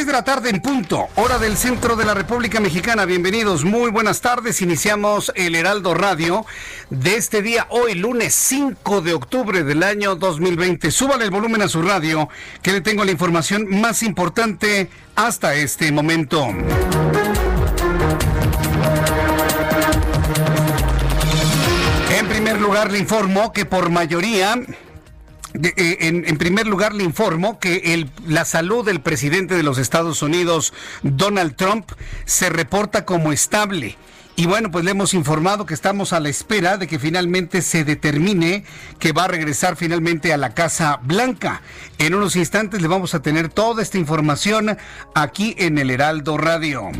Las seis de la tarde en punto, hora del centro de la República Mexicana. Bienvenidos, muy buenas tardes. Iniciamos el Heraldo Radio de este día, hoy lunes 5 de octubre del año 2020. Súbale el volumen a su radio, que le tengo la información más importante hasta este momento. En primer lugar, le informo que por mayoría eh, en, primer lugar, le informo que la salud del presidente de los Estados Unidos, Donald Trump, se reporta como estable. Y bueno, pues le hemos informado que estamos a la espera de que finalmente se determine que va a regresar finalmente a la Casa Blanca. En unos instantes le vamos a tener toda esta información aquí en el Heraldo Radio.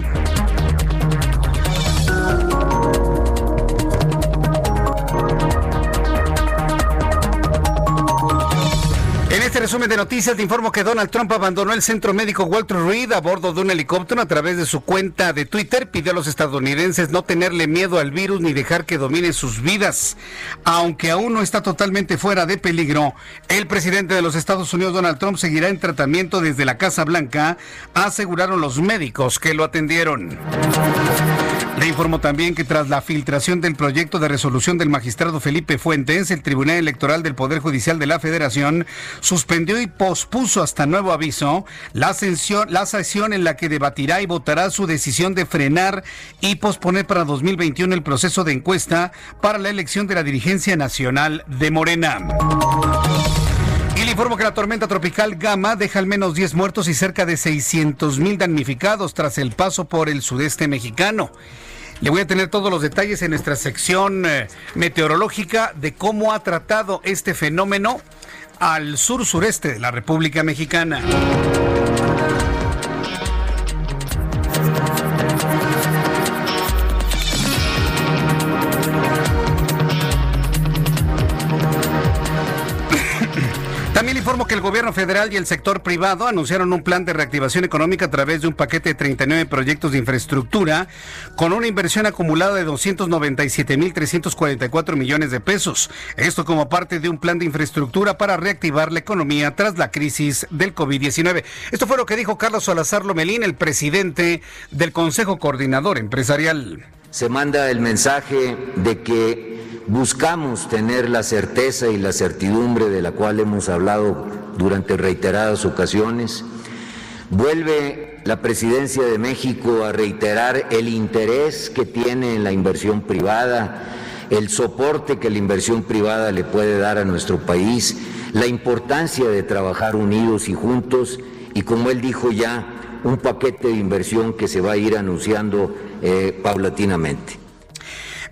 Resumen de noticias te informo que Donald Trump abandonó el centro médico Walter Reed a bordo de un helicóptero a través de su cuenta de Twitter. Pidió a los estadounidenses no tenerle miedo al virus ni dejar que domine sus vidas. Aunque aún no está totalmente fuera de peligro, el presidente de los Estados Unidos, Donald Trump, seguirá en tratamiento desde la Casa Blanca, aseguraron los médicos que lo atendieron. Le informo también que tras la filtración del proyecto de resolución del magistrado Felipe Fuentes, el Tribunal Electoral del Poder Judicial de la Federación suspendió y pospuso hasta nuevo aviso la sesión, en la que debatirá y votará su decisión de frenar y posponer para 2021 el proceso de encuesta para la elección de la dirigencia nacional de Morena. Y le informo que la tormenta tropical Gama deja al menos 10 muertos y cerca de 600 mil damnificados tras el paso por el sudeste mexicano. Le voy a tener todos los detalles en nuestra sección eh, meteorológica de cómo ha tratado este fenómeno al sur sureste de la República Mexicana. Gobierno federal y el sector privado anunciaron un plan de reactivación económica a través de un paquete de 39 proyectos de infraestructura con una inversión acumulada de 297.344 millones de pesos. Esto como parte de un plan de infraestructura para reactivar la economía tras la crisis del COVID-19. Esto fue lo que dijo Carlos Salazar Lomelín, el presidente del Consejo Coordinador Empresarial. Se manda el mensaje de que buscamos tener la certeza y la certidumbre de la cual hemos hablado durante reiteradas ocasiones. Vuelve la presidencia de México a reiterar el interés que tiene en la inversión privada, el soporte que la inversión privada le puede dar a nuestro país, la importancia de trabajar unidos y juntos y como él dijo ya, un paquete de inversión que se va a ir anunciando eh, paulatinamente.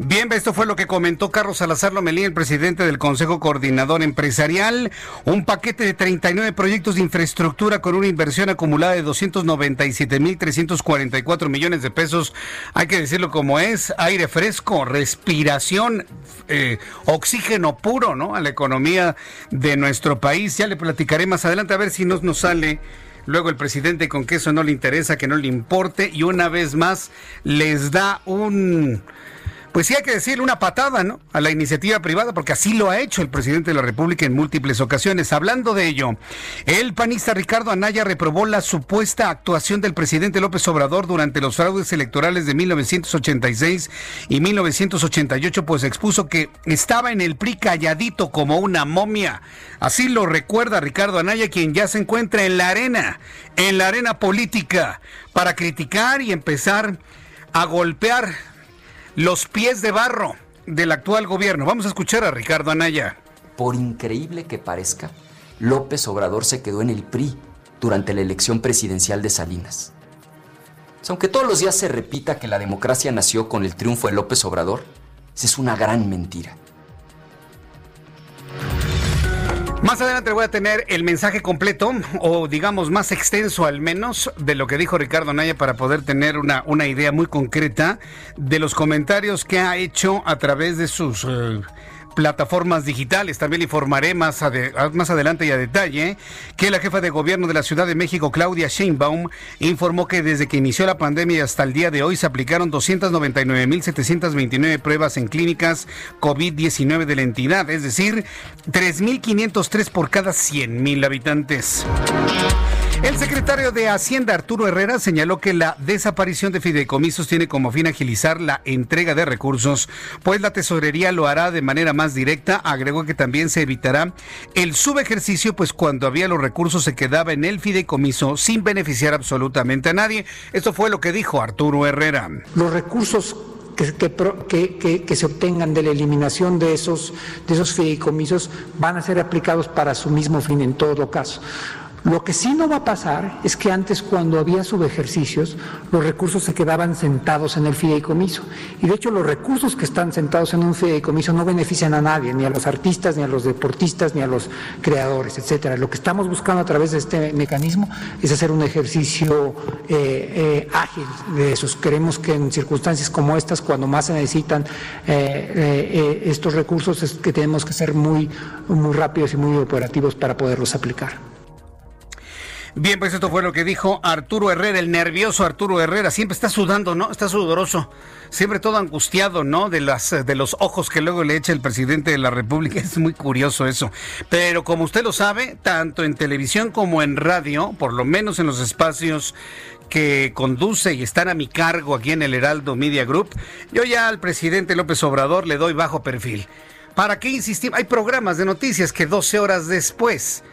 Bien, esto fue lo que comentó Carlos Salazar Lomelí, el presidente del Consejo Coordinador Empresarial. Un paquete de 39 proyectos de infraestructura con una inversión acumulada de 297.344 millones de pesos. Hay que decirlo como es, aire fresco, respiración, eh, oxígeno puro, ¿no? A la economía de nuestro país. Ya le platicaré más adelante a ver si nos, nos sale luego el presidente con que eso no le interesa, que no le importe y una vez más les da un pues sí hay que decirle una patada, ¿no? A la iniciativa privada, porque así lo ha hecho el presidente de la República en múltiples ocasiones. Hablando de ello, el panista Ricardo Anaya reprobó la supuesta actuación del presidente López Obrador durante los fraudes electorales de 1986 y 1988, pues expuso que estaba en el PRI calladito como una momia. Así lo recuerda Ricardo Anaya, quien ya se encuentra en la arena, en la arena política, para criticar y empezar a golpear los pies de barro del actual gobierno. Vamos a escuchar a Ricardo Anaya. Por increíble que parezca, López Obrador se quedó en el PRI durante la elección presidencial de Salinas. Aunque todos los días se repita que la democracia nació con el triunfo de López Obrador, es una gran mentira. Más adelante voy a tener el mensaje completo, o digamos más extenso al menos, de lo que dijo Ricardo Naya para poder tener una, una idea muy concreta de los comentarios que ha hecho a través de sus... Eh, plataformas digitales. También informaré más, más adelante y a detalle que la jefa de gobierno de la Ciudad de México, Claudia Sheinbaum, informó que desde que inició la pandemia hasta el día de hoy se aplicaron 299.729 pruebas en clínicas COVID-19 de la entidad, es decir, 3.503 por cada 100.000 habitantes. El secretario de Hacienda, Arturo Herrera, señaló que la desaparición de fideicomisos tiene como fin agilizar la entrega de recursos, pues la tesorería lo hará de manera más directa. Agregó que también se evitará el subejercicio, pues cuando había los recursos se quedaba en el fideicomiso sin beneficiar absolutamente a nadie. Esto fue lo que dijo Arturo Herrera. Los recursos que, que, se obtengan de la eliminación de esos, de esos fideicomisos van a ser aplicados para su mismo fin en todo caso. Lo que sí no va a pasar es que antes cuando había subejercicios, los recursos se quedaban sentados en el fideicomiso. Y de hecho los recursos que están sentados en un fideicomiso no benefician a nadie, ni a los artistas, ni a los deportistas, ni a los creadores, etcétera. Lo que estamos buscando a través de este mecanismo es hacer un ejercicio eh, eh, ágil de esos. Queremos que en circunstancias como estas, cuando más se necesitan eh, estos recursos, es que tenemos que ser muy, muy rápidos y muy operativos para poderlos aplicar. Bien, pues esto fue lo que dijo Arturo Herrera, el nervioso Arturo Herrera. Siempre está sudando, ¿no? Está sudoroso. Siempre todo angustiado, ¿no? De, las, de los ojos que luego le echa el presidente de la República. Es muy curioso eso. Pero como usted lo sabe, tanto en televisión como en radio, por lo menos en los espacios que conduce y están a mi cargo aquí en el Heraldo Media Group, yo ya al presidente López Obrador le doy bajo perfil. ¿Para qué insistir? Hay programas de noticias que 12 horas después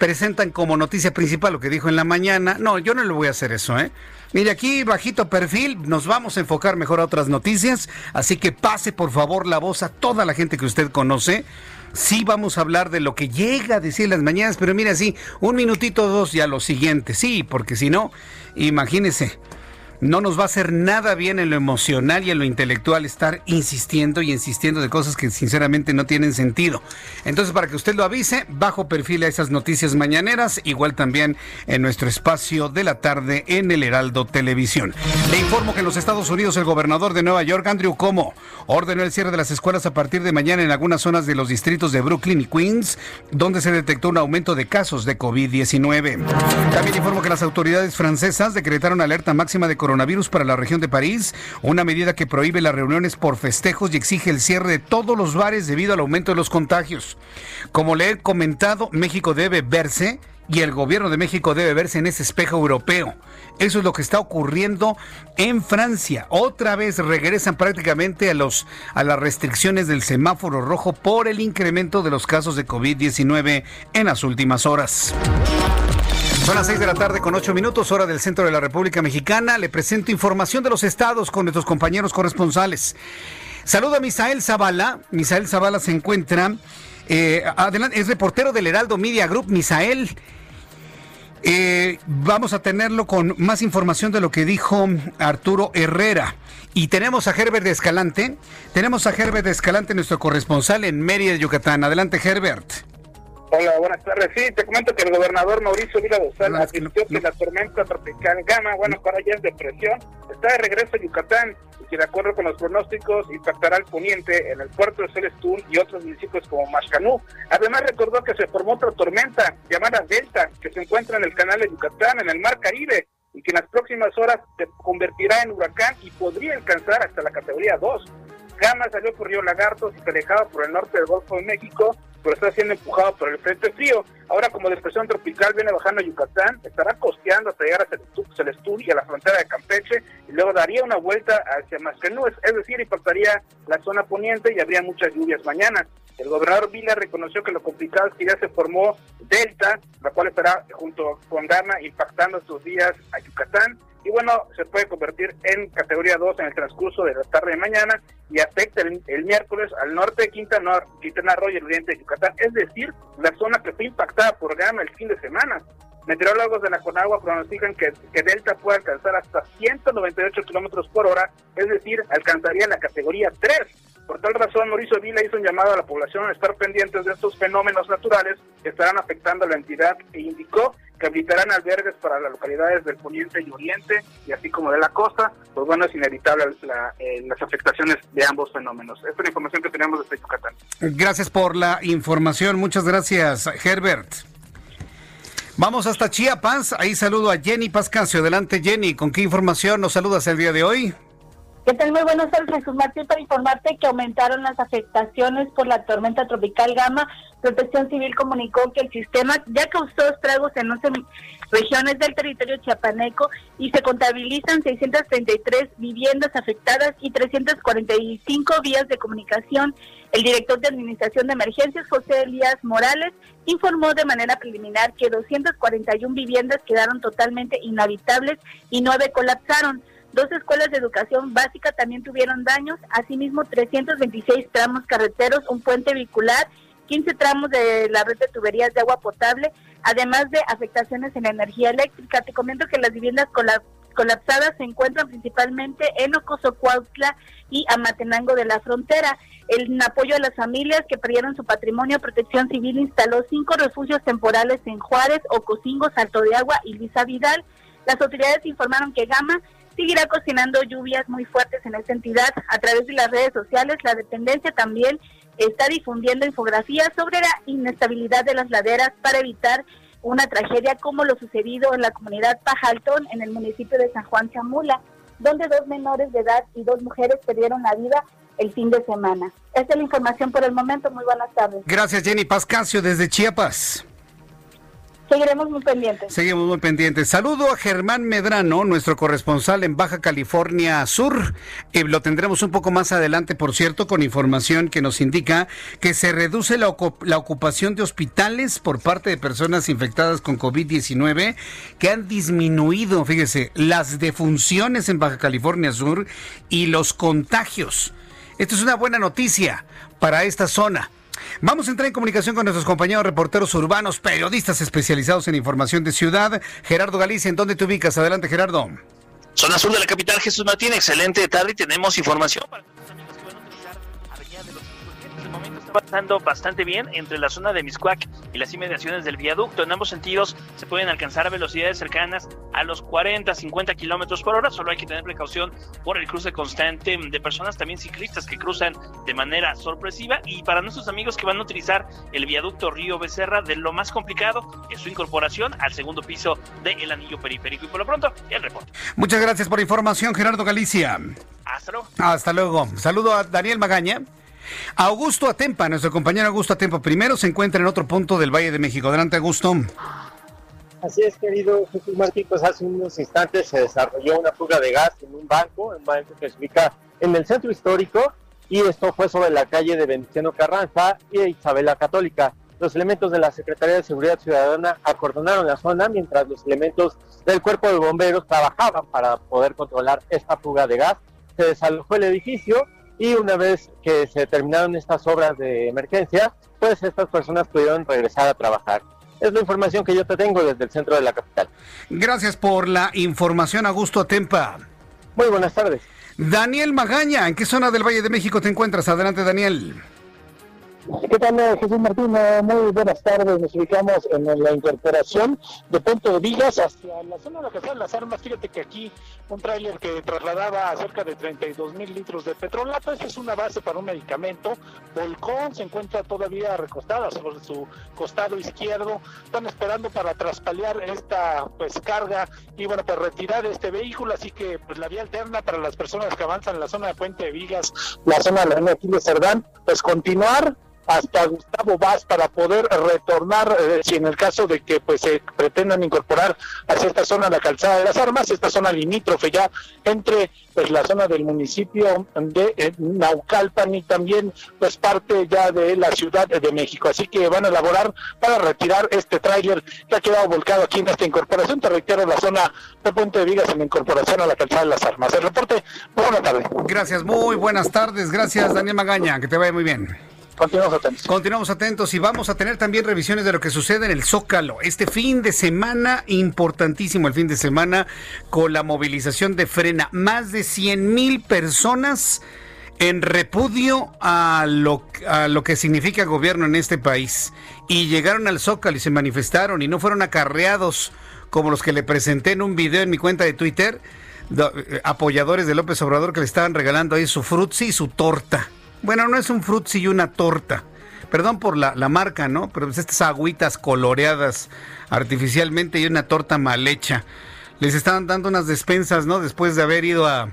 presentan como noticia principal lo que dijo en la mañana. No, yo no le voy a hacer eso, ¿eh? Mire, aquí bajito perfil, nos vamos a enfocar mejor a otras noticias, así que pase por favor la voz a toda la gente que usted conoce. Sí vamos a hablar de lo que llega a decir las mañanas, pero mire así, un minutito dos ya lo siguiente, sí, porque si no, imagínese no nos va a hacer nada bien en lo emocional y en lo intelectual estar insistiendo y insistiendo de cosas que sinceramente no tienen sentido. Entonces, para que usted lo avise, bajo perfil a esas noticias mañaneras, igual también en nuestro espacio de la tarde en el Heraldo Televisión. Le informo que en los Estados Unidos el gobernador de Nueva York, Andrew Cuomo, ordenó el cierre de las escuelas a partir de mañana en algunas zonas de los distritos de Brooklyn y Queens, donde se detectó un aumento de casos de COVID-19. También informo que las autoridades francesas decretaron alerta máxima de coronavirus coronavirus para la región de París, una medida que prohíbe las reuniones por festejos y exige el cierre de todos los bares debido al aumento de los contagios. Como le he comentado, México debe verse y el gobierno de México debe verse en ese espejo europeo. Eso es lo que está ocurriendo en Francia. Otra vez regresan prácticamente a los a las restricciones del semáforo rojo por el incremento de los casos de COVID-19 en las últimas horas. Son las 6 de la tarde con 8 minutos, hora del centro de la República Mexicana. Le presento información de los estados con nuestros compañeros corresponsales. Saludo a Misael Zavala. Misael Zavala se encuentra, eh, adelante, es reportero del Heraldo Media Group. Misael, eh, vamos a tenerlo con más información de lo que dijo Arturo Herrera. Y tenemos a Herbert de Escalante. Tenemos a Herbert de Escalante, nuestro corresponsal en Mérida, Yucatán. Adelante, Herbert. Hola, buenas tardes. Sí, te comento que el gobernador Mauricio Vila Dosal advirtió que, la tormenta tropical Gama, bueno, para allá es depresión, está de regreso a Yucatán y que de acuerdo con los pronósticos impactará al poniente en el puerto de Celestún y otros municipios como Mashcanú. Además recordó que se formó otra tormenta llamada Delta que se encuentra en el canal de Yucatán, en el mar Caribe, y que en las próximas horas se convertirá en huracán y podría alcanzar hasta la categoría 2. Gama salió por Río Lagartos y se alejaba por el norte del Golfo de México, pero está siendo empujado por el frente frío. Ahora, como depresión tropical viene bajando a Yucatán, estará costeando hasta llegar a Celestún y a la frontera de Campeche, y luego daría una vuelta hacia Mascanúes, es decir, impactaría la zona poniente y habría muchas lluvias mañana. El gobernador Vila reconoció que lo complicado es que ya se formó Delta, la cual estará junto con Gama impactando estos días a Yucatán y bueno, se puede convertir en categoría 2 en el transcurso de la tarde de mañana y afecta el, miércoles al norte de Quintana, Quintana Roo y el oriente de Yucatán, es decir, la zona que fue impactada por Gama el fin de semana. Meteorólogos de la Conagua pronostican que, que Delta puede alcanzar hasta 198 kilómetros por hora, es decir, alcanzaría la categoría 3. Por tal razón, Mauricio Vila hizo un llamado a la población a estar pendientes de estos fenómenos naturales que estarán afectando a la entidad e indicó que habilitarán albergues para las localidades del poniente y oriente, y así como de la costa, pues bueno, es inevitable eh, las afectaciones de ambos fenómenos. Esta es la información que tenemos desde Yucatán. Gracias por la información, muchas gracias, Herbert. Vamos hasta Chiapas, ahí saludo a Jenny Pascasio. Adelante, Jenny, ¿con qué información nos saludas el día de hoy? ¿Qué tal? Muy buenos días, Jesús Martín, para informarte que aumentaron las afectaciones por la tormenta tropical Gama. Protección Civil comunicó que el sistema ya causó estragos en 11 regiones del territorio chiapaneco y se contabilizan 633 viviendas afectadas y 345 vías de comunicación. El director de Administración de Emergencias, José Elías Morales, informó de manera preliminar que 241 viviendas quedaron totalmente inhabitables y 9 colapsaron. Dos escuelas de educación básica también tuvieron daños, asimismo 326 tramos carreteros, un puente vehicular, 15 tramos de la red de tuberías de agua potable, además de afectaciones en la energía eléctrica. Te comento que las viviendas colapsadas se encuentran principalmente en Ocosocuautla y Amatenango de la Frontera. En apoyo a las familias que perdieron su patrimonio, Protección Civil instaló cinco refugios temporales en Juárez, Ocosingo, Salto de Agua y Lisa Vidal. Las autoridades informaron que Gama seguirá cocinando lluvias muy fuertes en esta entidad a través de las redes sociales. La dependencia también está difundiendo infografías sobre la inestabilidad de las laderas para evitar una tragedia como lo sucedido en la comunidad Pajaltón en el municipio de San Juan Chamula, donde dos menores de edad y dos mujeres perdieron la vida el fin de semana. Esta es la información por el momento. Muy buenas tardes. Gracias, Jenny Pascasio, desde Chiapas. Seguiremos muy pendientes. Seguimos muy pendientes. Saludo a Germán Medrano, nuestro corresponsal en Baja California Sur. Eh, lo tendremos un poco más adelante, por cierto, con información que nos indica que se reduce la, la ocupación de hospitales por parte de personas infectadas con COVID-19, que han disminuido, fíjese, las defunciones en Baja California Sur y los contagios. Esto es una buena noticia para esta zona. Vamos a entrar en comunicación con nuestros compañeros reporteros urbanos, periodistas especializados en información de ciudad. Gerardo Galicia, ¿en dónde te ubicas? Adelante, Gerardo. Zona sur de la capital, Jesús Martín. Excelente tarde tenemos información para avanzando bastante bien entre la zona de Miscuac y las inmediaciones del viaducto. En ambos sentidos se pueden alcanzar velocidades cercanas a los 40, 50 kilómetros por hora. Solo hay que tener precaución por el cruce constante de personas, también ciclistas que cruzan de manera sorpresiva. Y para nuestros amigos que van a utilizar el viaducto Río Becerra, de lo más complicado es su incorporación al segundo piso del anillo periférico. Y por lo pronto, el reporte. Muchas gracias por la información, Gerardo Galicia. Hasta luego. Hasta luego. Saludo a Daniel Magaña. Augusto Atempa, nuestro compañero Augusto Atempa, primero se encuentra en otro punto del Valle de México. Adelante, Augusto. Así es, querido Jesús Martín, pues hace unos instantes se desarrolló una fuga de gas en un banco, un banco que se ubica en el centro histórico, y esto fue sobre la calle de Veneciano Carranza y Isabela Católica. Los elementos de la Secretaría de Seguridad Ciudadana acordonaron la zona mientras los elementos del Cuerpo de Bomberos trabajaban para poder controlar esta fuga de gas. Se desalojó el edificio y una vez que se terminaron estas obras de emergencia, pues estas personas pudieron regresar a trabajar. Es la información que yo te tengo desde el centro de la capital. Gracias por la información, Augusto Atempa. Muy buenas tardes. Daniel Magaña, ¿en qué zona del Valle de México te encuentras? Adelante, Daniel. ¿Qué tal, eh, Jesús Martín? Eh, muy buenas tardes. Nos ubicamos en la incorporación de Punto de Vigas hacia la zona de la Casa de las Armas. Fíjate que aquí un tráiler que trasladaba cerca de 32 mil litros de petrolato. Esta es una base para un medicamento. Volcón se encuentra todavía recostada sobre su costado izquierdo. Están esperando para traspalear esta pues carga y bueno, para retirar este vehículo. Así que pues la vía alterna para las personas que avanzan en la zona de Puente de Vigas, la zona de la Aquiles Cerdán, pues continuar hasta Gustavo Vaz para poder retornar, eh, si en el caso de que pues se pretendan incorporar hacia esta zona la calzada de las armas, esta zona limítrofe ya entre pues la zona del municipio de eh, Naucalpan y también pues parte ya de la Ciudad de México. Así que van a elaborar para retirar este tráiler que ha quedado volcado aquí en esta incorporación. Te reitero, la zona de Puente de Vigas en la incorporación a la calzada de las armas. El reporte, buenas tardes. Gracias, muy buenas tardes. Gracias, Daniel Magaña. Que te vaya muy bien. Continuamos atentos. Continuamos atentos y vamos a tener también revisiones de lo que sucede en el Zócalo. Este fin de semana, importantísimo el fin de semana, con la movilización de frena. Más de 100 mil personas en repudio a lo, a lo que significa gobierno en este país. Y llegaron al Zócalo y se manifestaron y no fueron acarreados como los que le presenté en un video en mi cuenta de Twitter, eh, apoyadores de López Obrador que le estaban regalando ahí su frutzi y su torta. Bueno, no es un frutzi y una torta. Perdón por la, marca, ¿no? Pero pues estas agüitas coloreadas artificialmente y una torta mal hecha. Les estaban dando unas despensas, ¿no? Después de haber ido a,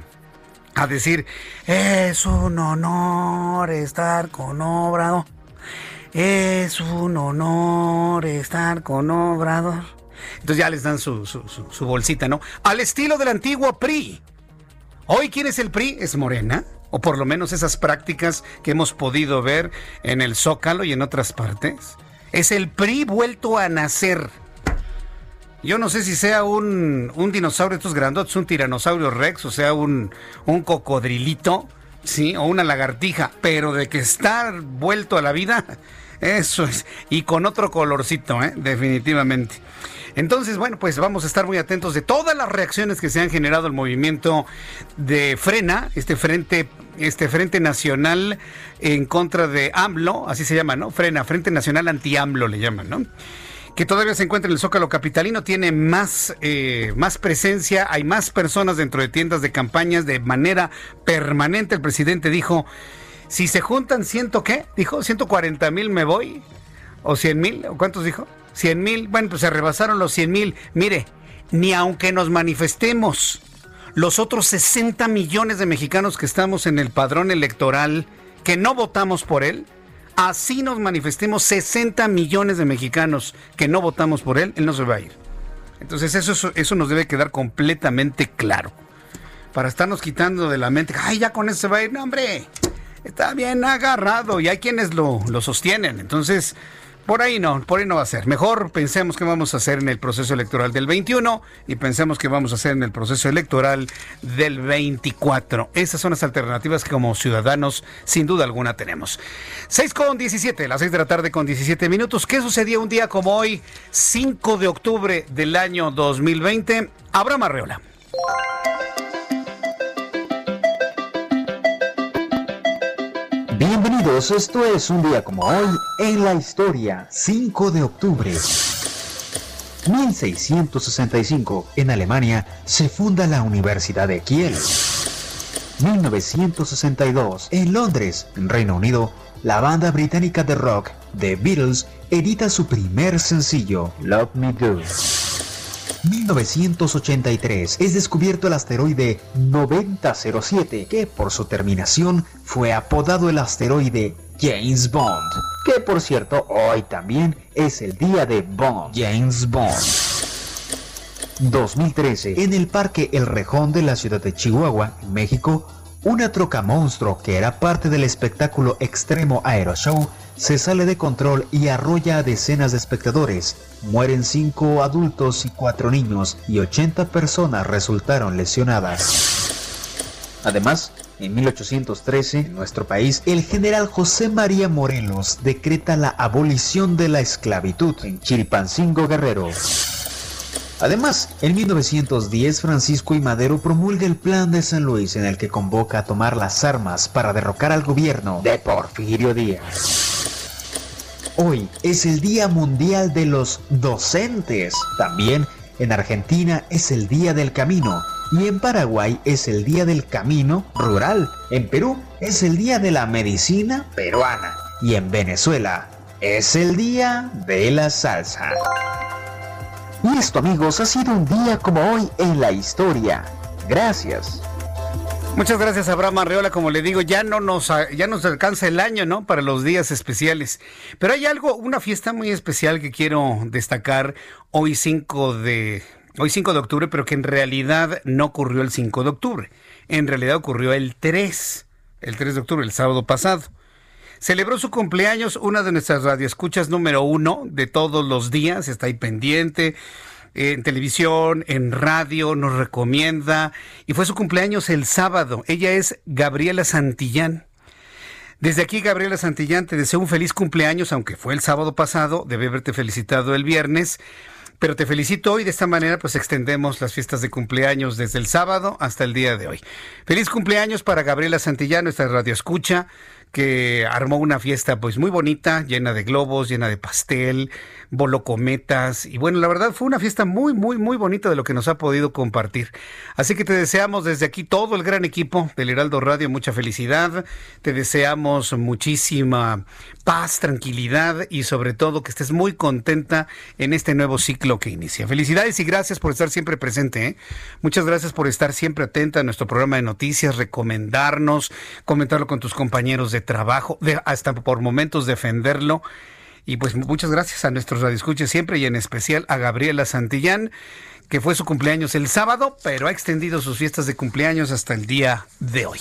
a decir, es un honor estar con Obrador. Es un honor estar con Obrador. Entonces ya les dan su, su, su bolsita, ¿no? Al estilo del antiguo PRI. Hoy, ¿quién es el PRI? Es Morena o por lo menos esas prácticas que hemos podido ver en el Zócalo y en otras partes. Es el PRI vuelto a nacer. Yo no sé si sea un, un dinosaurio estos grandotes, un tiranosaurio rex, o sea, un, un cocodrilito, ¿sí? O una lagartija, pero de que está vuelto a la vida, eso es. Y con otro colorcito, ¿eh? definitivamente. Entonces, bueno, pues vamos a estar muy atentos de todas las reacciones que se han generado el movimiento de Frena, este frente, este frente nacional en contra de AMLO, así se llama, ¿no? Frena, Frente Nacional Anti-AMLO le llaman, ¿no? que todavía se encuentra en el Zócalo Capitalino, tiene más, eh, más presencia, hay más personas dentro de tiendas de campañas de manera permanente. El presidente dijo, si se juntan ciento qué, dijo, 140 mil me voy, o 100 mil, ¿o cuántos dijo? 100 mil, bueno, pues se rebasaron los 100 mil. Mire, ni aunque nos manifestemos, los otros 60 millones de mexicanos que estamos en el padrón electoral, que no votamos por él, así nos manifestemos 60 millones de mexicanos que no votamos por él, él no se va a ir. Entonces eso, eso nos debe quedar completamente claro. Para estarnos quitando de la mente, ay, ya con eso se va a ir, no, hombre, está bien agarrado y hay quienes lo, lo sostienen. Entonces, por ahí no, por ahí no va a ser. Mejor pensemos qué vamos a hacer en el proceso electoral del 21 y pensemos qué vamos a hacer en el proceso electoral del 24. Esas son las alternativas que como ciudadanos sin duda alguna tenemos. 6 con 17, las 6 de la tarde con 17 minutos. ¿Qué sucedía un día como hoy, 5 de octubre del año 2020? Abraham Arreola. Esto es un día como hoy en la historia, 5 de octubre. 1665, en Alemania, se funda la Universidad de Kiel. 1962, en Londres, Reino Unido, la banda británica de rock The Beatles edita su primer sencillo, Love Me Do. 1983 es descubierto el asteroide 9007, que por su terminación fue apodado el asteroide James Bond, que por cierto hoy también es el día de Bond, James Bond. 2013, en el Parque El Rejón de la ciudad de Chihuahua, México, una troca monstruo que era parte del espectáculo Extremo Aero Show se sale de control y arrolla a decenas de espectadores. Mueren 5 adultos y 4 niños y 80 personas resultaron lesionadas. Además, en 1813, en nuestro país, el general José María Morelos decreta la abolición de la esclavitud en Chilpancingo Guerrero. Además, en 1910 Francisco y Madero promulga el Plan de San Luis en el que convoca a tomar las armas para derrocar al gobierno de Porfirio Díaz. Hoy es el Día Mundial de los Docentes. También en Argentina es el Día del Camino y en Paraguay es el Día del Camino Rural. En Perú es el Día de la Medicina Peruana y en Venezuela es el Día de la Salsa. Y esto amigos ha sido un día como hoy en la historia. Gracias. Muchas gracias, Abraham Arreola. Como le digo, ya no nos ya nos alcanza el año, ¿no? Para los días especiales. Pero hay algo, una fiesta muy especial que quiero destacar hoy 5 de hoy 5 de octubre, pero que en realidad no ocurrió el 5 de octubre. En realidad ocurrió el 3, el 3 de octubre, el sábado pasado. Celebró su cumpleaños una de nuestras radioescuchas número uno de todos los días, está ahí pendiente en televisión, en radio, nos recomienda. Y fue su cumpleaños el sábado. Ella es Gabriela Santillán. Desde aquí, Gabriela Santillán, te deseo un feliz cumpleaños, aunque fue el sábado pasado, debe haberte felicitado el viernes. Pero te felicito hoy, de esta manera pues extendemos las fiestas de cumpleaños desde el sábado hasta el día de hoy. Feliz cumpleaños para Gabriela Santillán, nuestra radio escucha que armó una fiesta pues muy bonita, llena de globos, llena de pastel, voló cometas y bueno, la verdad fue una fiesta muy muy muy bonita de lo que nos ha podido compartir. Así que te deseamos desde aquí todo el gran equipo del Heraldo Radio mucha felicidad, te deseamos muchísima paz, tranquilidad y sobre todo que estés muy contenta en este nuevo ciclo que inicia. Felicidades y gracias por estar siempre presente. ¿eh? Muchas gracias por estar siempre atenta a nuestro programa de noticias, recomendarnos, comentarlo con tus compañeros de trabajo, de, hasta por momentos defenderlo. Y pues muchas gracias a nuestros radioescuches siempre y en especial a Gabriela Santillán, que fue su cumpleaños el sábado, pero ha extendido sus fiestas de cumpleaños hasta el día de hoy.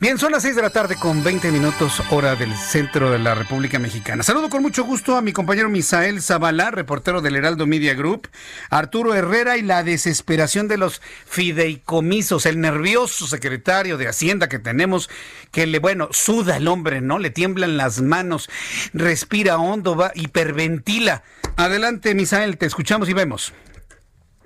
Bien, son las 6 de la tarde con 20 minutos hora del centro de la República Mexicana. Saludo con mucho gusto a mi compañero Misael Zavala, reportero del Heraldo Media Group, Arturo Herrera y la desesperación de los fideicomisos, el nervioso secretario de Hacienda que tenemos, que le, bueno, suda el hombre, ¿no? Le tiemblan las manos, respira hondo, va, hiperventila. Adelante, Misael, te escuchamos y vemos.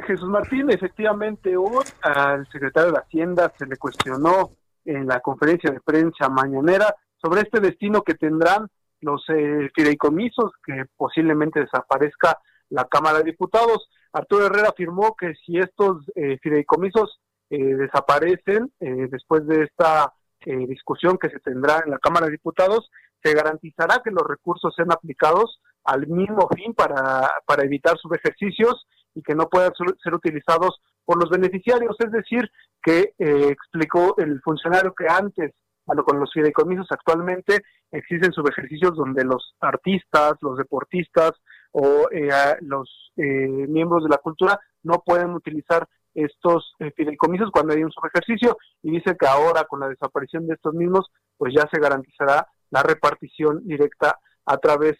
Jesús Martín, efectivamente, hoy al secretario de Hacienda se le cuestionó en la conferencia de prensa mañanera sobre este destino que tendrán los eh, fideicomisos, que posiblemente desaparezca la Cámara de Diputados. Arturo Herrera afirmó que si estos eh, fideicomisos eh, desaparecen después de esta discusión que se tendrá en la Cámara de Diputados, se garantizará que los recursos sean aplicados al mismo fin para, para evitar subejercicios y que no puedan ser utilizados por los beneficiarios, es decir, que eh, explicó el funcionario que antes, a lo con los fideicomisos actualmente existen subejercicios donde los artistas, los deportistas o eh, los eh, miembros de la cultura no pueden utilizar estos fideicomisos cuando hay un subejercicio. Y dice que ahora con la desaparición de estos mismos pues ya se garantizará la repartición directa a través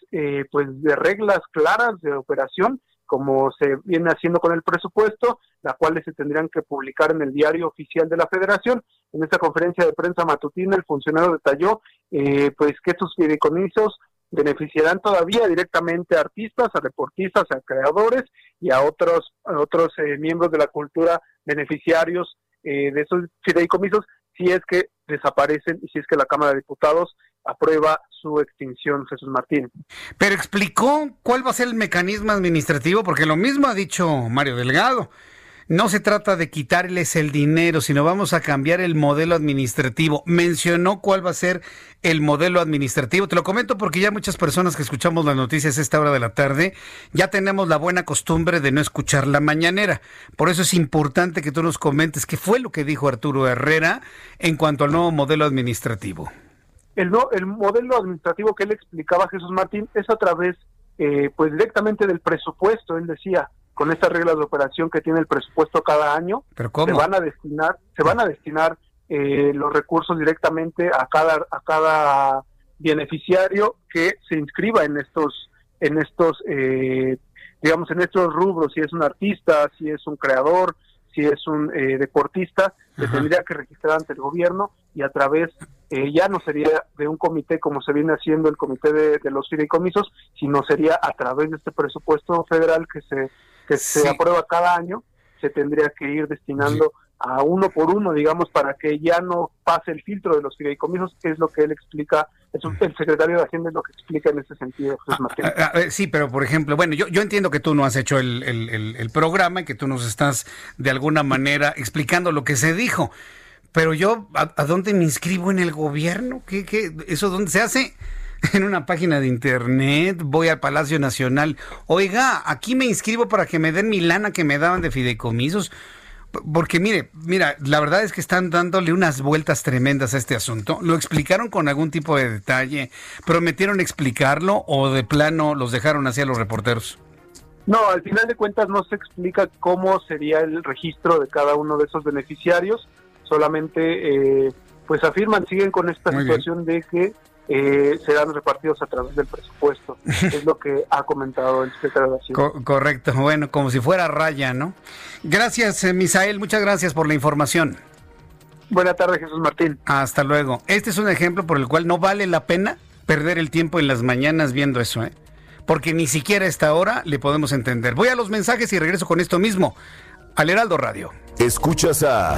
pues de reglas claras de operación como se viene haciendo con el presupuesto, las cuales se tendrían que publicar en el diario oficial de la Federación. En esta conferencia de prensa matutina, el funcionario detalló eh, pues que estos fideicomisos beneficiarán todavía directamente a artistas, a deportistas, a creadores y a otros, otros eh, miembros de la cultura beneficiarios eh, de esos fideicomisos si es que desaparecen y si es que la Cámara de Diputados aprueba su extinción, Jesús Martín. Pero explicó cuál va a ser el mecanismo administrativo, porque lo mismo ha dicho Mario Delgado. No se trata de quitarles el dinero, sino vamos a cambiar el modelo administrativo. Mencionó cuál va a ser el modelo administrativo. Te lo comento porque ya muchas personas que escuchamos las noticias a esta hora de la tarde ya tenemos la buena costumbre de no escuchar la mañanera. Por eso es importante que tú nos comentes qué fue lo que dijo Arturo Herrera en cuanto al nuevo modelo administrativo el, el modelo administrativo que él explicaba Jesús Martín es a través, eh, pues directamente del presupuesto, él decía, con estas reglas de operación que tiene el presupuesto cada año, se van a destinar, se van a destinar eh, los recursos directamente a cada, a cada beneficiario que se inscriba en estos, en estos, eh, digamos, en estos rubros, si es un artista, si es un creador, si es un deportista, se tendría que registrar ante el gobierno y a través eh, ya no sería de un comité como se viene haciendo el comité de, los fideicomisos, sino sería a través de este presupuesto federal que se, que se aprueba cada año, se tendría que ir destinando a uno por uno, digamos, para que ya no pase el filtro de los fideicomisos, que es lo que él explica el secretario de Hacienda es lo que explica en ese sentido, Jesús ah. Ah, ah, sí, pero por ejemplo, bueno, yo, yo entiendo que tú no has hecho el, el, programa y que tú nos estás de alguna manera explicando lo que se dijo, pero yo, ¿a, dónde me inscribo en el gobierno? ¿Qué, qué, ¿Eso dónde se hace? En una página de internet, voy al Palacio Nacional. Oiga, aquí me inscribo para que me den mi lana que me daban de fideicomisos. Porque mire, mira, la verdad es que están dándole unas vueltas tremendas a este asunto. ¿Lo explicaron con algún tipo de detalle? ¿Prometieron explicarlo o de plano los dejaron así a los reporteros? No, al final de cuentas no se explica cómo sería el registro de cada uno de esos beneficiarios. Solamente, eh, pues afirman, siguen con esta situación de que eh, serán repartidos a través del presupuesto. es lo que ha comentado el secretario de Hacienda. correcto, bueno, como si fuera raya, ¿no? Gracias, eh, Misael, muchas gracias por la información. Buenas tardes, Jesús Martín. Hasta luego. Este es un ejemplo por el cual no vale la pena perder el tiempo en las mañanas viendo eso, ¿eh? Porque ni siquiera a esta hora le podemos entender. Voy a los mensajes y regreso con esto mismo. Al Heraldo Radio. Escuchas a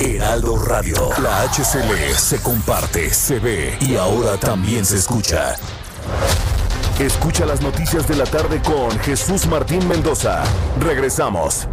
Heraldo Radio. La HCL se comparte, se ve y ahora también se escucha. Escucha las noticias de la tarde con Jesús Martín Mendoza. Regresamos.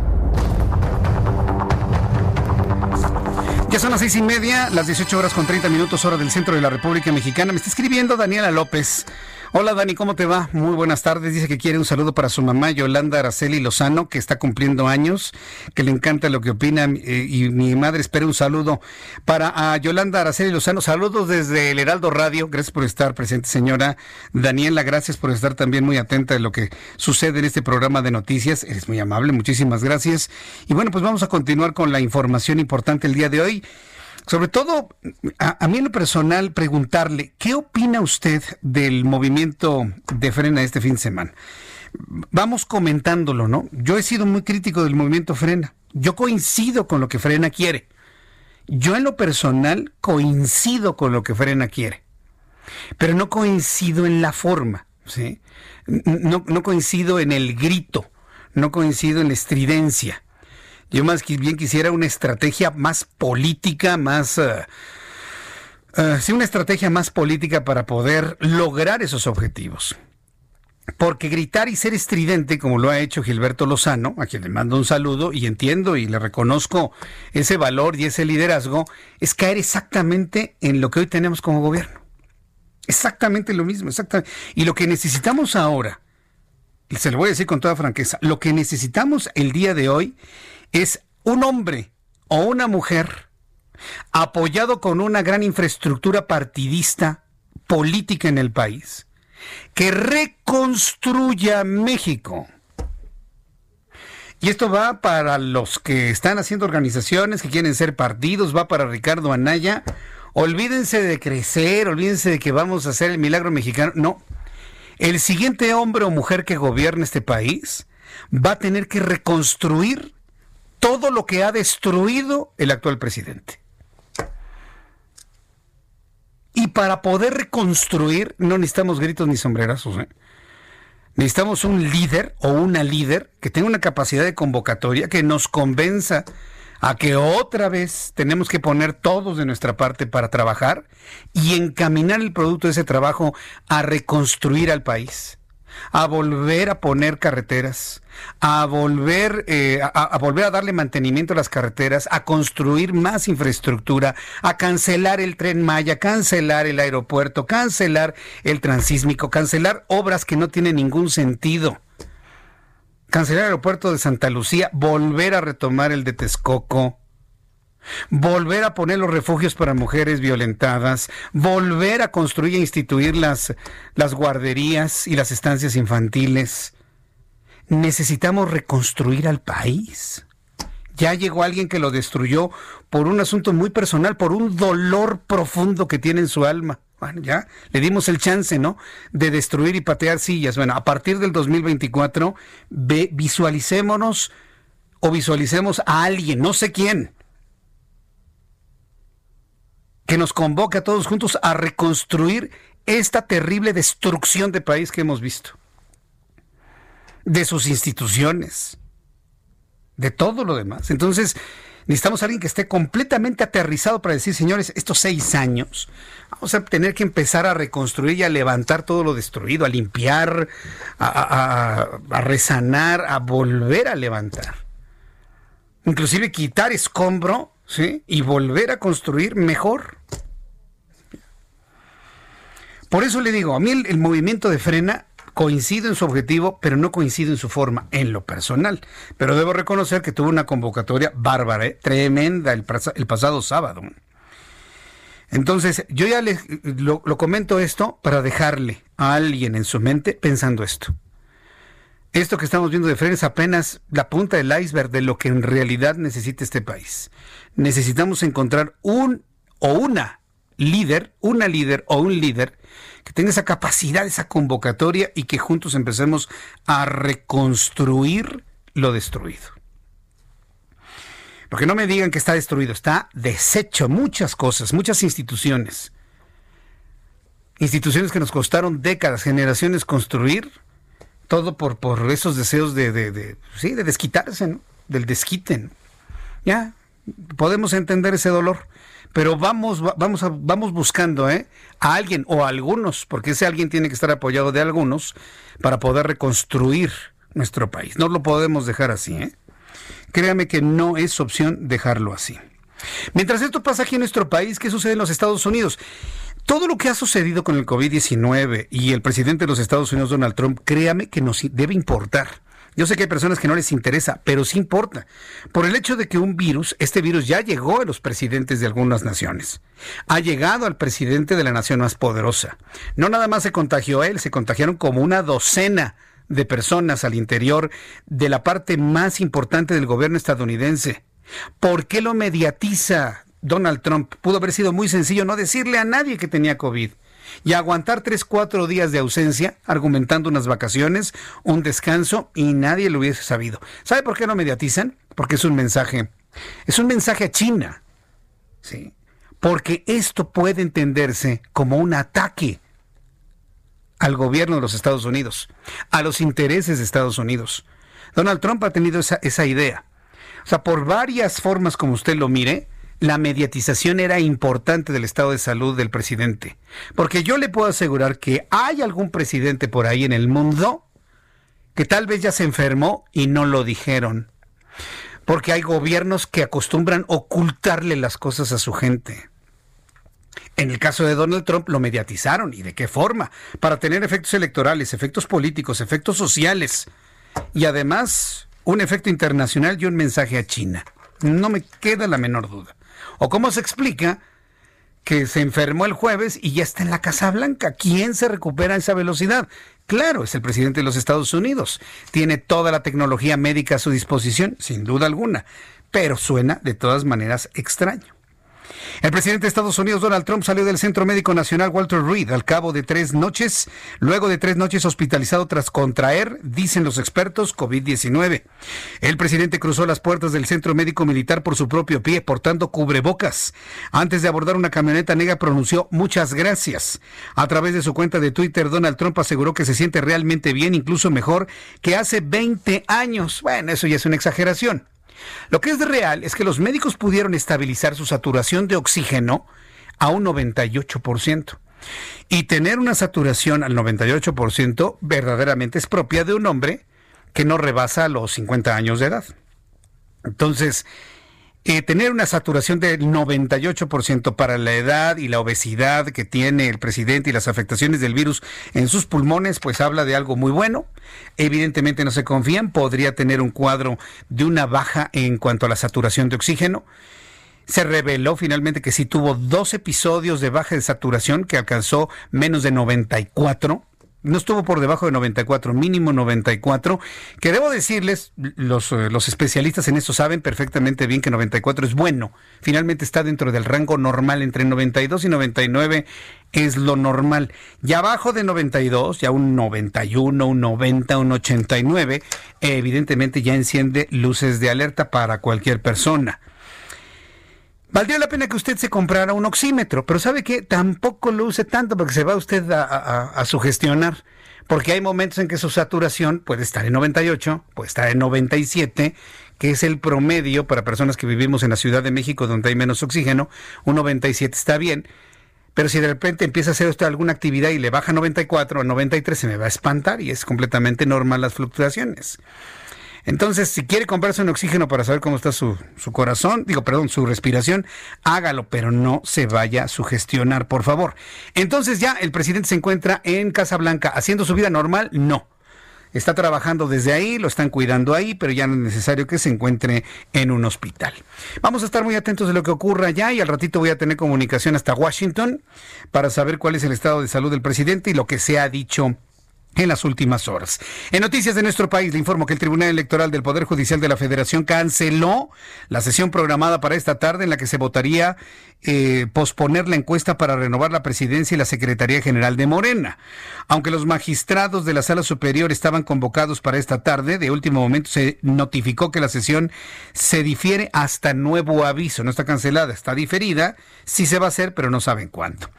Ya son las seis y media, las 18 horas con 30 minutos, hora del centro de la República Mexicana. Me está escribiendo Daniela López. Hola Dani, ¿cómo te va? Muy buenas tardes. Dice que quiere un saludo para su mamá Yolanda Araceli Lozano, que está cumpliendo años, que le encanta lo que opina eh, y mi madre espera un saludo para a Yolanda Araceli Lozano. Saludos desde el Heraldo Radio. Gracias por estar presente, señora Daniela. Gracias por estar también muy atenta de lo que sucede en este programa de noticias. Eres muy amable, muchísimas gracias. Y bueno, pues vamos a continuar con la información importante el día de hoy. Sobre todo, a, mí en lo personal, preguntarle, ¿qué opina usted del movimiento de Frena este fin de semana? Vamos comentándolo, ¿no? Yo he sido muy crítico del movimiento Frena. Yo coincido con lo que Frena quiere. Yo en lo personal coincido con lo que Frena quiere. Pero no coincido en la forma, ¿sí? No, no coincido en el grito, no coincido en la estridencia. Yo más bien quisiera una estrategia más política, más... Uh, sí, una estrategia más política para poder lograr esos objetivos. Porque gritar y ser estridente, como lo ha hecho Gilberto Lozano, a quien le mando un saludo y entiendo y le reconozco ese valor y ese liderazgo, es caer exactamente en lo que hoy tenemos como gobierno. Exactamente lo mismo, exactamente. Y lo que necesitamos ahora, y se lo voy a decir con toda franqueza, lo que necesitamos el día de hoy es un hombre o una mujer apoyado con una gran infraestructura partidista política en el país, que reconstruya México. Y esto va para los que están haciendo organizaciones, que quieren ser partidos, va para Ricardo Anaya. Olvídense de crecer, olvídense de que vamos a hacer el milagro mexicano. No. El siguiente hombre o mujer que gobierne este país va a tener que reconstruir todo lo que ha destruido el actual presidente. Y para poder reconstruir no necesitamos gritos ni sombrerazos. ¿eh? Necesitamos un líder o una líder que tenga una capacidad de convocatoria que nos convenza a que otra vez tenemos que poner todos de nuestra parte para trabajar y encaminar el producto de ese trabajo a reconstruir al país a volver a poner carreteras, a volver, eh, a, volver a darle mantenimiento a las carreteras, a construir más infraestructura, a cancelar el tren Maya, cancelar el aeropuerto, cancelar el transísmico, cancelar obras que no tienen ningún sentido. Cancelar el aeropuerto de Santa Lucía, volver a retomar el de Texcoco, volver a poner los refugios para mujeres violentadas, volver a construir e instituir las, las guarderías y las estancias infantiles. Necesitamos reconstruir al país. Ya llegó alguien que lo destruyó por un asunto muy personal, por un dolor profundo que tiene en su alma. Bueno, ya le dimos el chance, ¿no? De destruir y patear sillas. Bueno, a partir del 2024, ve, visualicémonos o visualicemos a alguien, no sé quién, que nos convoque a todos juntos a reconstruir esta terrible destrucción de país que hemos visto. De sus instituciones, de todo lo demás. Entonces, necesitamos a alguien que esté completamente aterrizado para decir, señores, estos seis años, vamos a tener que empezar a reconstruir y a levantar todo lo destruido, a limpiar, a, resanar, a volver a levantar. Inclusive quitar escombro, ¿sí? Y volver a construir mejor. Por eso le digo, a mí el, movimiento de frena coincido en su objetivo, pero no coincido en su forma, en lo personal. Pero debo reconocer que tuvo una convocatoria bárbara, ¿eh? tremenda el, pasado sábado. Entonces, yo ya les lo, comento esto para dejarle a alguien en su mente pensando esto. Esto que estamos viendo de frena es apenas la punta del iceberg de lo que en realidad necesita este país. Necesitamos encontrar un o una líder, una líder o un líder que tenga esa capacidad, esa convocatoria y que juntos empecemos a reconstruir lo destruido. Porque no me digan que está destruido, está deshecho muchas cosas, muchas instituciones. Instituciones que nos costaron décadas, generaciones construir, todo por, por esos deseos de, de, sí, de desquitarse, ¿no? del desquite. Ya, podemos entender ese dolor pero vamos, vamos, vamos buscando ¿eh? a alguien o a algunos, porque ese alguien tiene que estar apoyado de algunos para poder reconstruir nuestro país. No lo podemos dejar así. ¿eh? Créame que no es opción dejarlo así. Mientras esto pasa aquí en nuestro país, ¿qué sucede en los Estados Unidos? Todo lo que ha sucedido con el COVID-19 y el presidente de los Estados Unidos, Donald Trump, créame que nos debe importar. Yo sé que hay personas que no les interesa, pero sí importa. Por el hecho de que un virus, este virus ya llegó a los presidentes de algunas naciones. Ha llegado al presidente de la nación más poderosa. No nada más se contagió él, se contagiaron como una docena de personas al interior de la parte más importante del gobierno estadounidense. ¿Por qué lo mediatiza Donald Trump? Pudo haber sido muy sencillo no decirle a nadie que tenía COVID y aguantar tres, cuatro días de ausencia, argumentando unas vacaciones, un descanso, y nadie lo hubiese sabido. ¿Sabe por qué no mediatizan? Porque es un mensaje, es un mensaje a China, ¿sí? Porque esto puede entenderse como un ataque al gobierno de los Estados Unidos, a los intereses de Estados Unidos. Donald Trump ha tenido esa, esa idea. O sea, por varias formas como usted lo mire, la mediatización era importante del estado de salud del presidente. Porque yo le puedo asegurar que hay algún presidente por ahí en el mundo que tal vez ya se enfermó y no lo dijeron. Porque hay gobiernos que acostumbran ocultarle las cosas a su gente. En el caso de Donald Trump lo mediatizaron. ¿Y de qué forma? Para tener efectos electorales, efectos políticos, efectos sociales. Y además un efecto internacional y un mensaje a China. No me queda la menor duda. ¿O cómo se explica que se enfermó el jueves y ya está en la Casa Blanca? ¿Quién se recupera a esa velocidad? Claro, es el presidente de los Estados Unidos. Tiene toda la tecnología médica a su disposición, sin duda alguna, pero suena de todas maneras extraño. El presidente de Estados Unidos, Donald Trump, salió del Centro Médico Nacional Walter Reed al cabo de tres noches, luego de tres noches hospitalizado tras contraer, dicen los expertos, COVID-19. El presidente cruzó las puertas del Centro Médico Militar por su propio pie, portando cubrebocas. Antes de abordar una camioneta negra, pronunció muchas gracias. A través de su cuenta de Twitter, Donald Trump aseguró que se siente realmente bien, incluso mejor que hace 20 años. Bueno, eso ya es una exageración. Lo que es real es que los médicos pudieron estabilizar su saturación de oxígeno a un 98%. Y tener una saturación al 98% verdaderamente es propia de un hombre que no rebasa los 50 años de edad. Entonces, eh, tener una saturación del 98% para la edad y la obesidad que tiene el presidente y las afectaciones del virus en sus pulmones, pues habla de algo muy bueno. Evidentemente no se confían, podría tener un cuadro de una baja en cuanto a la saturación de oxígeno. Se reveló finalmente que sí tuvo dos episodios de baja de saturación que alcanzó menos de 94 no estuvo por debajo de 94, mínimo 94, que debo decirles, los, eh, los especialistas en esto saben perfectamente bien que 94 es bueno, finalmente está dentro del rango normal, entre 92 y 99 es lo normal, y abajo de 92, ya un 91, un 90, un 89, evidentemente ya enciende luces de alerta para cualquier persona. Valdría la pena que usted se comprara un oxímetro, pero ¿sabe qué? Tampoco lo use tanto porque se va usted a, sugestionar. Porque hay momentos en que su saturación puede estar en 98, puede estar en 97, que es el promedio para personas que vivimos en la Ciudad de México donde hay menos oxígeno. Un 97 está bien. Pero si de repente empieza a hacer usted alguna actividad y le baja a 94 o 93, se me va a espantar y es completamente normal las fluctuaciones. Entonces, si quiere comprarse un oxígeno para saber cómo está su, su, corazón, digo, perdón, su respiración, hágalo, pero no se vaya a sugestionar, por favor. Entonces ya el presidente se encuentra en Casa Blanca haciendo su vida normal, no. Está trabajando desde ahí, lo están cuidando ahí, pero ya no es necesario que se encuentre en un hospital. Vamos a estar muy atentos de lo que ocurra allá y al ratito voy a tener comunicación hasta Washington para saber cuál es el estado de salud del presidente y lo que se ha dicho en las últimas horas. En noticias de nuestro país, le informo que el Tribunal Electoral del Poder Judicial de la Federación canceló la sesión programada para esta tarde en la que se votaría eh, posponer la encuesta para renovar la presidencia y la Secretaría General de Morena. Aunque los magistrados de la Sala Superior estaban convocados para esta tarde, de último momento se notificó que la sesión se difiere hasta nuevo aviso. No está cancelada, está diferida. Sí se va a hacer, pero no saben cuánto.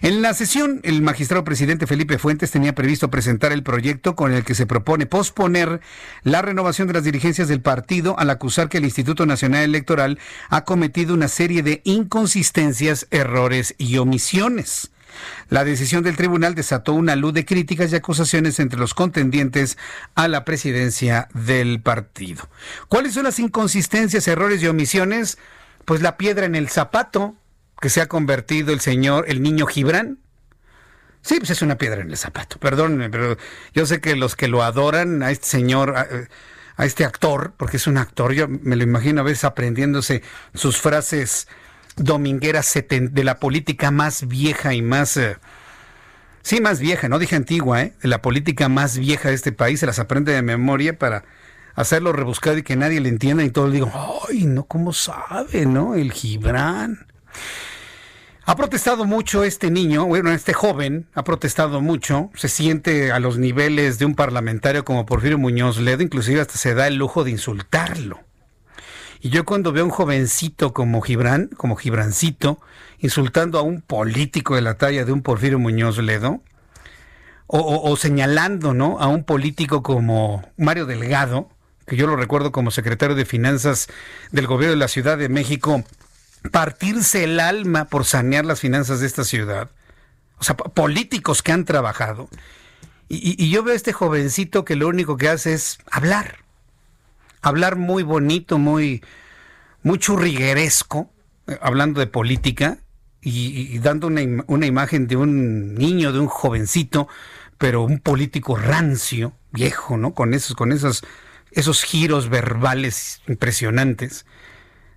En la sesión, el magistrado presidente Felipe Fuentes tenía previsto presentar el proyecto con el que se propone posponer la renovación de las dirigencias del partido al acusar que el Instituto Nacional Electoral ha cometido una serie de inconsistencias, errores y omisiones. La decisión del tribunal desató una luz de críticas y acusaciones entre los contendientes a la presidencia del partido. ¿Cuáles son las inconsistencias, errores y omisiones? Pues la piedra en el zapato que se ha convertido el señor, el niño Gibran. Sí, pues es una piedra en el zapato. Perdónenme, pero yo sé que los que lo adoran a este señor, a, este actor, porque es un actor, yo me lo imagino a veces aprendiéndose sus frases domingueras de la política más vieja y más... Eh, sí, más vieja, no dije antigua, ¿eh? De la política más vieja de este país, se las aprende de memoria para hacerlo rebuscado y que nadie le entienda y todo le digo, ay, no, ¿cómo sabe, no? El Gibran. Ha protestado mucho este niño, bueno, este joven ha protestado mucho, se siente a los niveles de un parlamentario como Porfirio Muñoz Ledo, inclusive hasta se da el lujo de insultarlo. Y yo cuando veo a un jovencito como Gibran, como Gibrancito, insultando a un político de la talla de un Porfirio Muñoz Ledo, o, señalando ¿no? a un político como Mario Delgado, que yo lo recuerdo como secretario de Finanzas del gobierno de la Ciudad de México, partirse el alma por sanear las finanzas de esta ciudad. O sea, políticos que han trabajado. Y, yo veo a este jovencito que lo único que hace es hablar. Hablar muy bonito, muy, muy churrigueresco, eh, hablando de política y, dando una, una, imagen de un niño, de un jovencito, pero un político rancio, viejo, ¿no? Con esos, con esos, esos giros verbales impresionantes.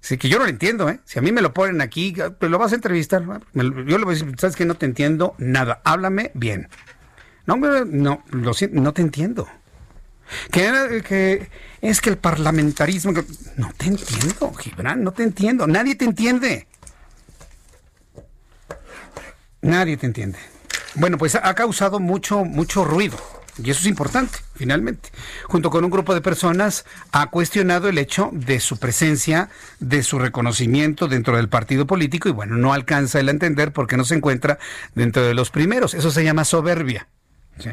Sí, que yo no lo entiendo, ¿eh? Si a mí me lo ponen aquí, pues lo vas a entrevistar. Yo le voy a decir, ¿sabes que No te entiendo nada. Háblame bien. No, no, lo siento, no te entiendo. Que, que es que el parlamentarismo... No te entiendo, Gibran, no te entiendo. Nadie te entiende. Nadie te entiende. Bueno, pues ha causado mucho, mucho ruido y eso es importante, finalmente. Junto con un grupo de personas ha cuestionado el hecho de su presencia, de su reconocimiento dentro del partido político y bueno, no alcanza el entender porque no se encuentra dentro de los primeros. Eso se llama soberbia. ¿sí?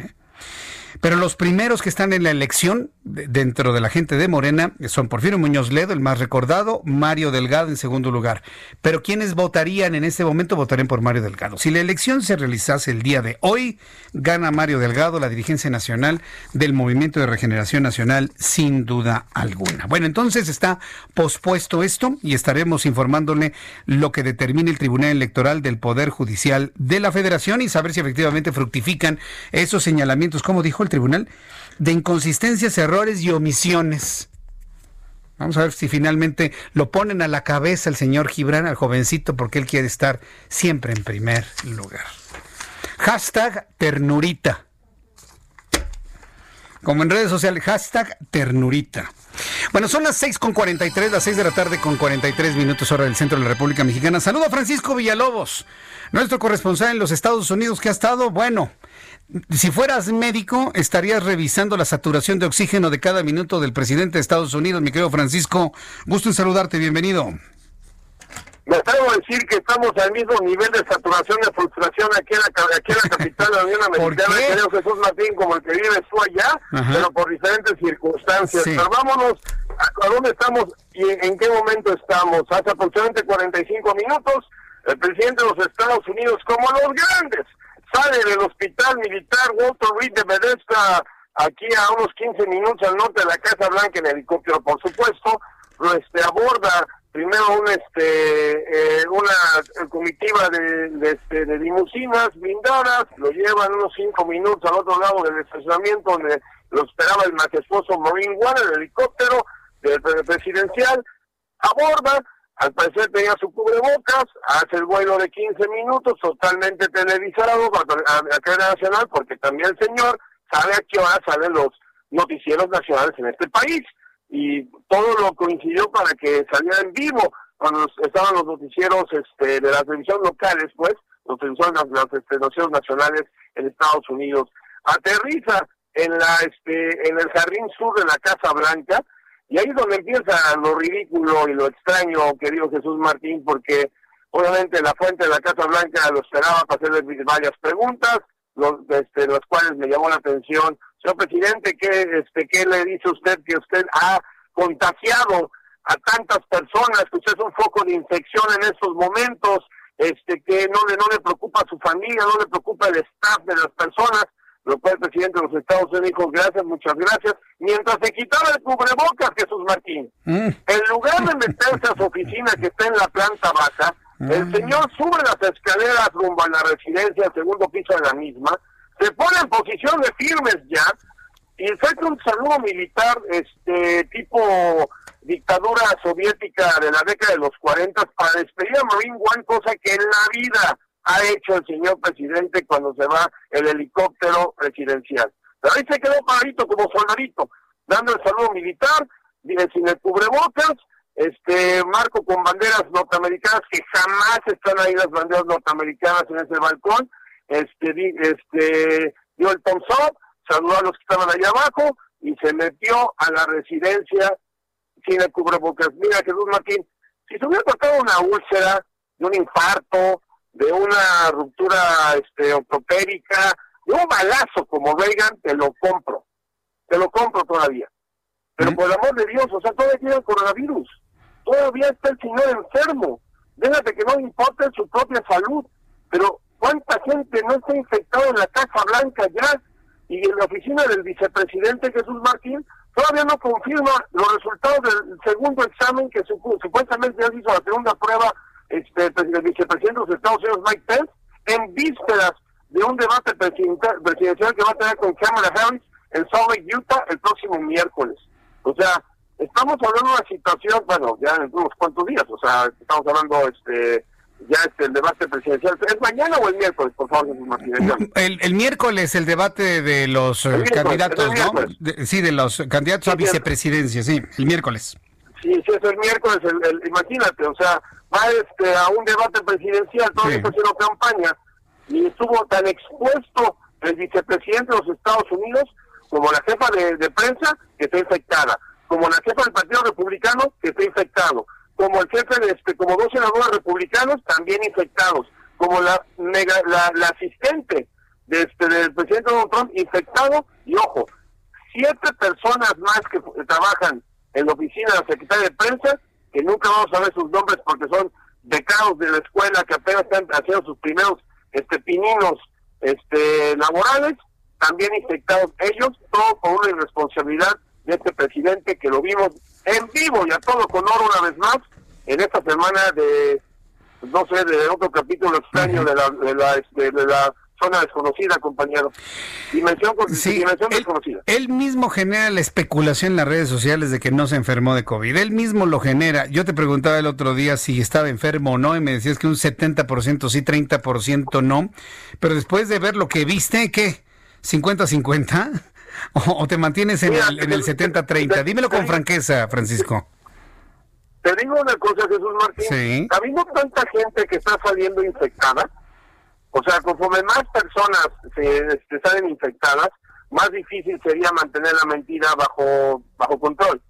Pero los primeros que están en la elección dentro de la gente de Morena son Porfirio Muñoz Ledo, el más recordado, Mario Delgado en segundo lugar. Pero quienes votarían en este momento votarían por Mario Delgado. Si la elección se realizase el día de hoy, gana Mario Delgado la dirigencia nacional del Movimiento de Regeneración Nacional sin duda alguna. Bueno, entonces está pospuesto esto y estaremos informándole lo que determine el Tribunal Electoral del Poder Judicial de la Federación y saber si efectivamente fructifican esos señalamientos, como dijo el tribunal, de inconsistencias, errores y omisiones. Vamos a ver si finalmente lo ponen a la cabeza el señor Gibran, al jovencito, porque él quiere estar siempre en primer lugar. Hashtag ternurita. como en redes sociales, hashtag ternurita. Bueno, son las 6 con 43, las 6 de la tarde con 43 minutos hora del centro de la República Mexicana. Saludo a Francisco Villalobos, nuestro corresponsal en los Estados Unidos que ha estado, bueno, si fueras médico, estarías revisando la saturación de oxígeno de cada minuto del presidente de Estados Unidos, mi querido Francisco. Gusto en saludarte, bienvenido. Me atrevo a decir que estamos al mismo nivel de saturación de frustración aquí en la, aquí en la capital de la Unión Americana, querido Jesús Martín, como el que vive tú allá, pero por diferentes circunstancias. Pero vámonos a, dónde estamos y en, qué momento estamos. Hace aproximadamente 45 minutos, el presidente de los Estados Unidos, como los grandes, sale del hospital militar Walter Reed de Bethesda, aquí a unos 15 minutos al norte de la Casa Blanca en helicóptero, por supuesto, este, aborda primero un, este, eh, una comitiva de, este, de limusinas blindadas, lo llevan unos cinco minutos al otro lado del estacionamiento donde lo esperaba el majestuoso Marine One, el helicóptero del, presidencial, aborda, al parecer tenía su cubrebocas, hace el vuelo de 15 minutos, totalmente televisado a, a cadena nacional, porque también el señor sabe a qué hora salen los noticieros nacionales en este país y todo lo coincidió para que saliera en vivo cuando estaban los noticieros este, de la televisión locales, pues, los televisiones, las, este, noticieros nacionales en Estados Unidos. Aterriza en la este en el jardín sur de la Casa Blanca y ahí es donde empieza lo ridículo y lo extraño, querido Jesús Martín, porque obviamente la fuente de la Casa Blanca lo esperaba para hacerle varias preguntas, los, este, las cuales me llamó la atención Señor presidente, ¿qué, este, ¿qué le dice usted que usted ha contagiado a tantas personas, que usted es un foco de infección en estos momentos, este, que no le, no le preocupa a su familia, no le preocupa el staff de las personas? Lo cual el presidente de los Estados Unidos dijo, gracias, muchas gracias, mientras se quitaba el cubrebocas, Jesús Martín. Mm. En lugar de meterse a su oficina que está en la planta baja, el mm. señor sube las escaleras rumbo a la residencia, segundo piso de la misma, se pone en posición de firmes ya y saca un saludo militar este tipo dictadura soviética de la década de los 40 para despedir a Marine One, cosa que en la vida ha hecho el señor presidente cuando se va el helicóptero presidencial. Pero ahí se quedó paradito como soldadito, dando el saludo militar, sin el cubrebocas, este marco con banderas norteamericanas que jamás están ahí las banderas norteamericanas en ese balcón, este, este, dio el thumbs saludó a los que estaban allá abajo y se metió a la residencia sin el cubrebocas. Mira, Jesús Martín, si se hubiera tratado una úlcera, de un infarto, de una ruptura este, ortopédica, de un balazo como Reagan, te lo compro. Te lo compro todavía. Pero por el amor de Dios, o sea, todavía tiene el coronavirus. Todavía está el señor enfermo. Déjate que no le importe su propia salud. Pero ¿Cuánta gente no está infectada en la Casa Blanca ya? Y en la oficina del vicepresidente Jesús Martín todavía no confirma los resultados del segundo examen que supuestamente ya se hizo la segunda prueba este, el vicepresidente de los Estados Unidos, Mike Pence, en vísperas de un debate presidencial que va a tener con Kamala Harris en Salt Lake, Utah, el próximo miércoles. O sea, estamos hablando de una situación, bueno, ya en unos cuantos días, o sea, estamos hablando este ya es el debate presidencial. ¿Es mañana o el miércoles, por favor, El, el miércoles el debate de los eh, candidatos, ¿no? sí, de los candidatos a vicepresidencia, sí, el miércoles. Sí, sí, es el miércoles, el, imagínate, o sea, va este, a un debate presidencial, todo sí. haciendo campaña, y estuvo tan expuesto el vicepresidente de los Estados Unidos como la jefa de, de prensa que está infectada, como la jefa del Partido Republicano que está infectado, como el jefe de este, como dos senadores republicanos también infectados, como la la, asistente de este, del presidente Donald Trump infectado, y ojo, siete personas más que trabajan en la oficina de la secretaria de prensa, que nunca vamos a ver sus nombres porque son becados de la escuela que apenas están haciendo sus primeros este pininos este laborales, también infectados ellos, todo por una irresponsabilidad de este presidente que lo vimos en vivo y a todo color una vez más en esta semana de no sé de otro capítulo extraño de la de la, este, de la zona desconocida, compañero. Dimensión, dimensión desconocida. Él mismo genera la especulación en las redes sociales de que no se enfermó de COVID. Él mismo lo genera. Yo te preguntaba el otro día si estaba enfermo o no y me decías que un 70% sí, 30% no. Pero después de ver lo que viste, ¿qué? ¿50-50? o, te mantienes en el, en el 70-30? Dímelo con franqueza, Francisco. Te digo una cosa, Jesús Martín. Sí. Habiendo tanta gente que está saliendo infectada, o sea, conforme más personas se, este, salen infectadas, más difícil sería mantener la mentira bajo, bajo control.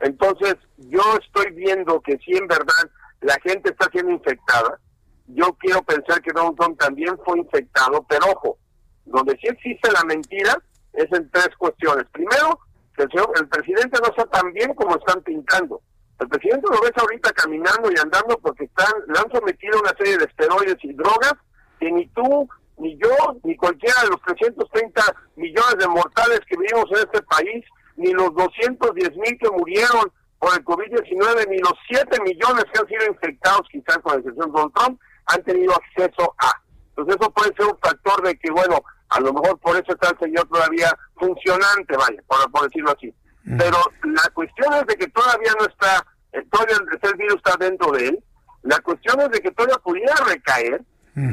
Entonces, yo estoy viendo que si en verdad la gente está siendo infectada, yo quiero pensar que Donald Trump también fue infectado, pero ojo, donde sí existe la mentira es en tres cuestiones. Primero, que el, señor, el presidente no está tan bien como están pintando. El presidente lo ves ahorita caminando y andando porque están, le han sometido una serie de esteroides y drogas que ni tú, ni yo, ni cualquiera de los 330 millones de mortales que vivimos en este país, ni los 210 mil que murieron por el COVID-19, ni los 7 millones que han sido infectados, quizás con la excepción de Trump, han tenido acceso a. Entonces eso puede ser un factor de que, bueno, a lo mejor por eso está el señor todavía funcionante, vaya, por, decirlo así. Pero la cuestión es de que todavía no está, eh, todavía el virus está dentro de él. La cuestión es de que todavía pudiera recaer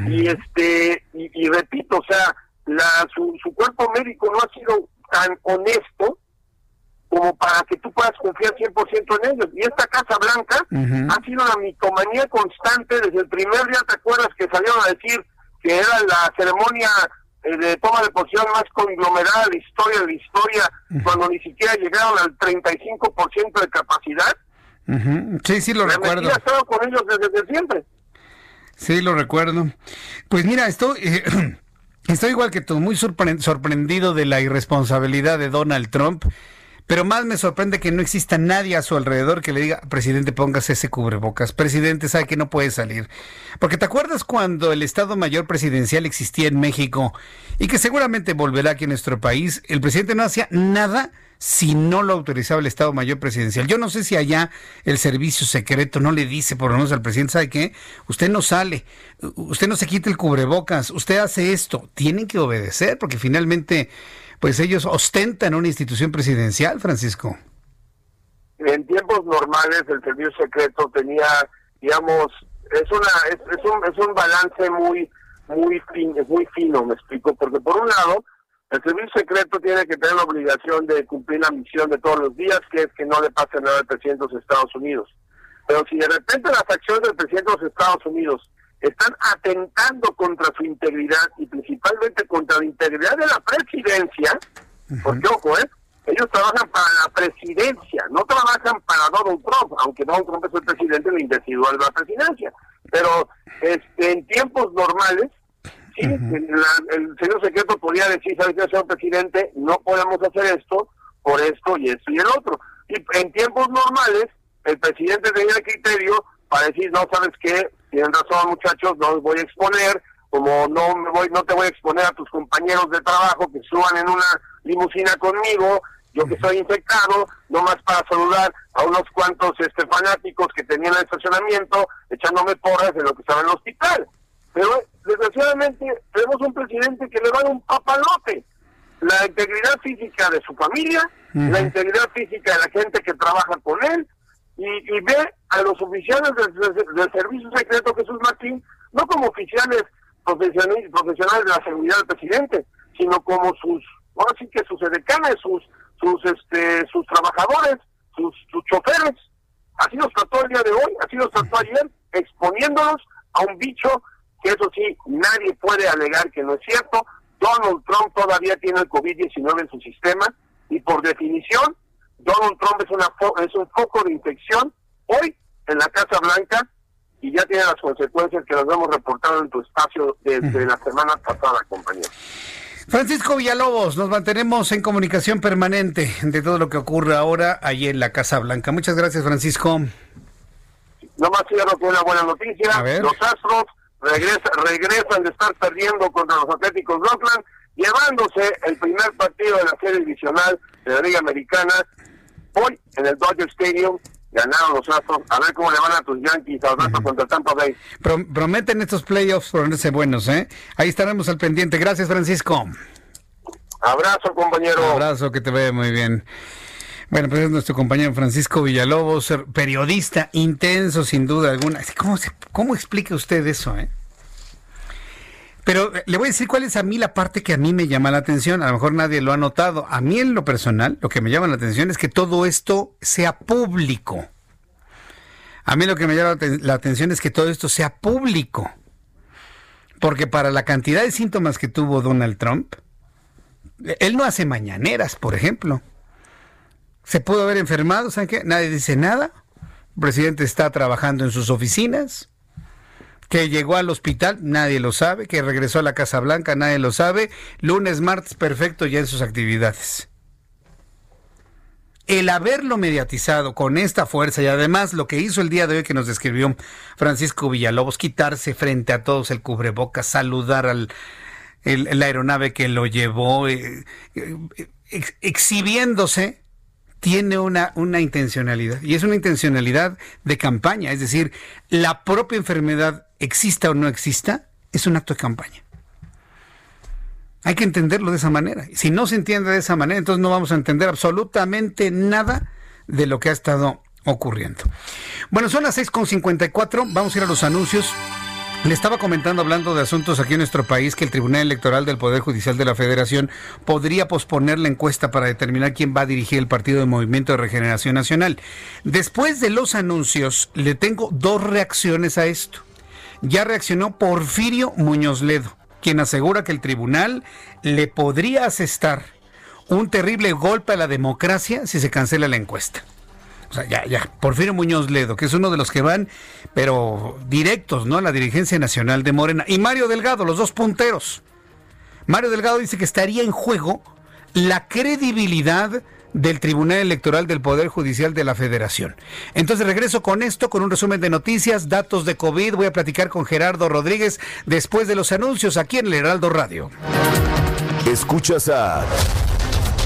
y este y, repito, o sea, la, su, su cuerpo médico no ha sido tan honesto como para que tú puedas confiar 100% en ellos. Y esta Casa Blanca ha sido una mitomanía constante desde el primer día, ¿te acuerdas que salieron a decir que era la ceremonia eh, de toma de posición más conglomerada de la historia de la historia, cuando ni siquiera llegaron al 35% de capacidad? Sí, sí, lo recuerdo. Ha estado con ellos desde, siempre. Sí, lo recuerdo. Pues mira, estoy... Estoy igual que tú, muy sorprendido de la irresponsabilidad de Donald Trump pero más me sorprende que no exista nadie a su alrededor que le diga, presidente, póngase ese cubrebocas. Presidente, sabe que no puede salir. Porque te acuerdas cuando el Estado Mayor Presidencial existía en México y que seguramente volverá aquí en nuestro país, el presidente no hacía nada si no lo autorizaba el Estado Mayor Presidencial. Yo no sé si allá el servicio secreto no le dice por lo menos al presidente, ¿sabe qué? Usted no sale, usted no se quita el cubrebocas, usted hace esto. Tienen que obedecer porque finalmente pues ellos ostentan una institución presidencial, Francisco. En tiempos normales el servicio secreto tenía, digamos, es una es, un es un balance muy muy muy fino, me explico, porque por un lado el servicio secreto tiene que tener la obligación de cumplir la misión de todos los días, que es que no le pase nada al presidente de los Estados Unidos. Pero si de repente las acciones del presidente de los Estados Unidos están atentando contra su integridad y principalmente contra la integridad de la presidencia, porque ojo, ¿eh? ellos trabajan para la presidencia, no trabajan para Donald Trump, aunque Donald Trump es el presidente del individual de la presidencia. Pero este, en tiempos normales, sí, el señor secreto podría decir, ¿sabes qué, señor presidente? No podemos hacer esto por esto y esto y el otro. Y en tiempos normales, el presidente tenía el criterio para decir, no, ¿sabes qué? tienen razón muchachos, no los voy a exponer, como no me voy, no te voy a exponer a tus compañeros de trabajo que suban en una limusina conmigo, yo que estoy infectado, no más para saludar a unos cuantos este fanáticos que tenían el estacionamiento, echándome porras de lo que estaba en el hospital. Pero desgraciadamente tenemos un presidente que le va a un papalote. La integridad física de su familia, la integridad física de la gente que trabaja con él, y, ve a los oficiales del, Servicio Secreto Jesús Martín no como oficiales profesionales, profesionales de la seguridad del presidente, sino como sus, ahora sí que sus edecanes, sus, sus, este, sus trabajadores, sus, sus choferes. Así nos trató el día de hoy, así nos trató ayer, exponiéndonos a un bicho eso sí, nadie puede alegar que no es cierto. Donald Trump todavía tiene el COVID-19 en su sistema y por definición Donald Trump es, una es un foco de infección hoy en la Casa Blanca y ya tiene las consecuencias que nos hemos reportado en tu espacio desde la semana pasada, compañero. Francisco Villalobos, nos mantenemos en comunicación permanente de todo lo que ocurre ahora allí en la Casa Blanca. Muchas gracias, Francisco. Nomás cierro con una buena noticia. Los Astros regresan de estar perdiendo contra los Atléticos de Oakland, llevándose el primer partido de la serie divisional de la Liga Americana Hoy en el Dodger Stadium ganaron los Astros. A ver cómo le van a tus Yankees a los Astros contra Tampa Bay. prometen estos playoffs ponerse buenos, ¿eh? Ahí estaremos al pendiente. Gracias, Francisco. Abrazo, compañero. Abrazo, que te vea muy bien. Bueno, pues es nuestro compañero Francisco Villalobos, periodista intenso sin duda alguna. ¿Cómo, cómo explica usted eso, eh? Pero eh, le voy a decir cuál es a mí la parte que a mí me llama la atención. A lo mejor nadie lo ha notado. A mí en lo personal, lo que me llama la atención es que todo esto sea público. A mí lo que me llama la atención es que todo esto sea público. Porque para la cantidad de síntomas que tuvo Donald Trump, él no hace mañaneras, por ejemplo. Se pudo haber enfermado, ¿saben qué? Nadie dice nada. El presidente está trabajando en sus oficinas. Que llegó al hospital, nadie lo sabe. Que regresó a la Casa Blanca, nadie lo sabe. Lunes, martes, perfecto ya en sus actividades. El haberlo mediatizado con esta fuerza y además lo que hizo el día de hoy que nos describió Francisco Villalobos, quitarse frente a todos el cubrebocas, saludar al, la aeronave que lo llevó, eh, eh, exhibiéndose, tiene una, una intencionalidad. Y es una intencionalidad de campaña. Es decir, la propia enfermedad, exista o no exista, es un acto de campaña. Hay que entenderlo de esa manera. Si no se entiende de esa manera, entonces no vamos a entender absolutamente nada de lo que ha estado ocurriendo. Bueno, son las 6.54, vamos a ir a los anuncios. Le estaba comentando, hablando de asuntos aquí en nuestro país, que el Tribunal Electoral del Poder Judicial de la Federación podría posponer la encuesta para determinar quién va a dirigir el Partido de Movimiento de Regeneración Nacional. Después de los anuncios, le tengo dos reacciones a esto. Ya reaccionó Porfirio Muñoz Ledo, quien asegura que el tribunal le podría asestar un terrible golpe a la democracia si se cancela la encuesta. Sea, ya, ya, Porfirio Muñoz Ledo, que es uno de los que van, pero directos, ¿no? A la dirigencia nacional de Morena. Y Mario Delgado, los dos punteros. Mario Delgado dice que estaría en juego la credibilidad del Tribunal Electoral del Poder Judicial de la Federación. Entonces regreso con esto, con un resumen de noticias, datos de COVID. Voy a platicar con Gerardo Rodríguez después de los anuncios aquí en el Heraldo Radio. Escuchas a...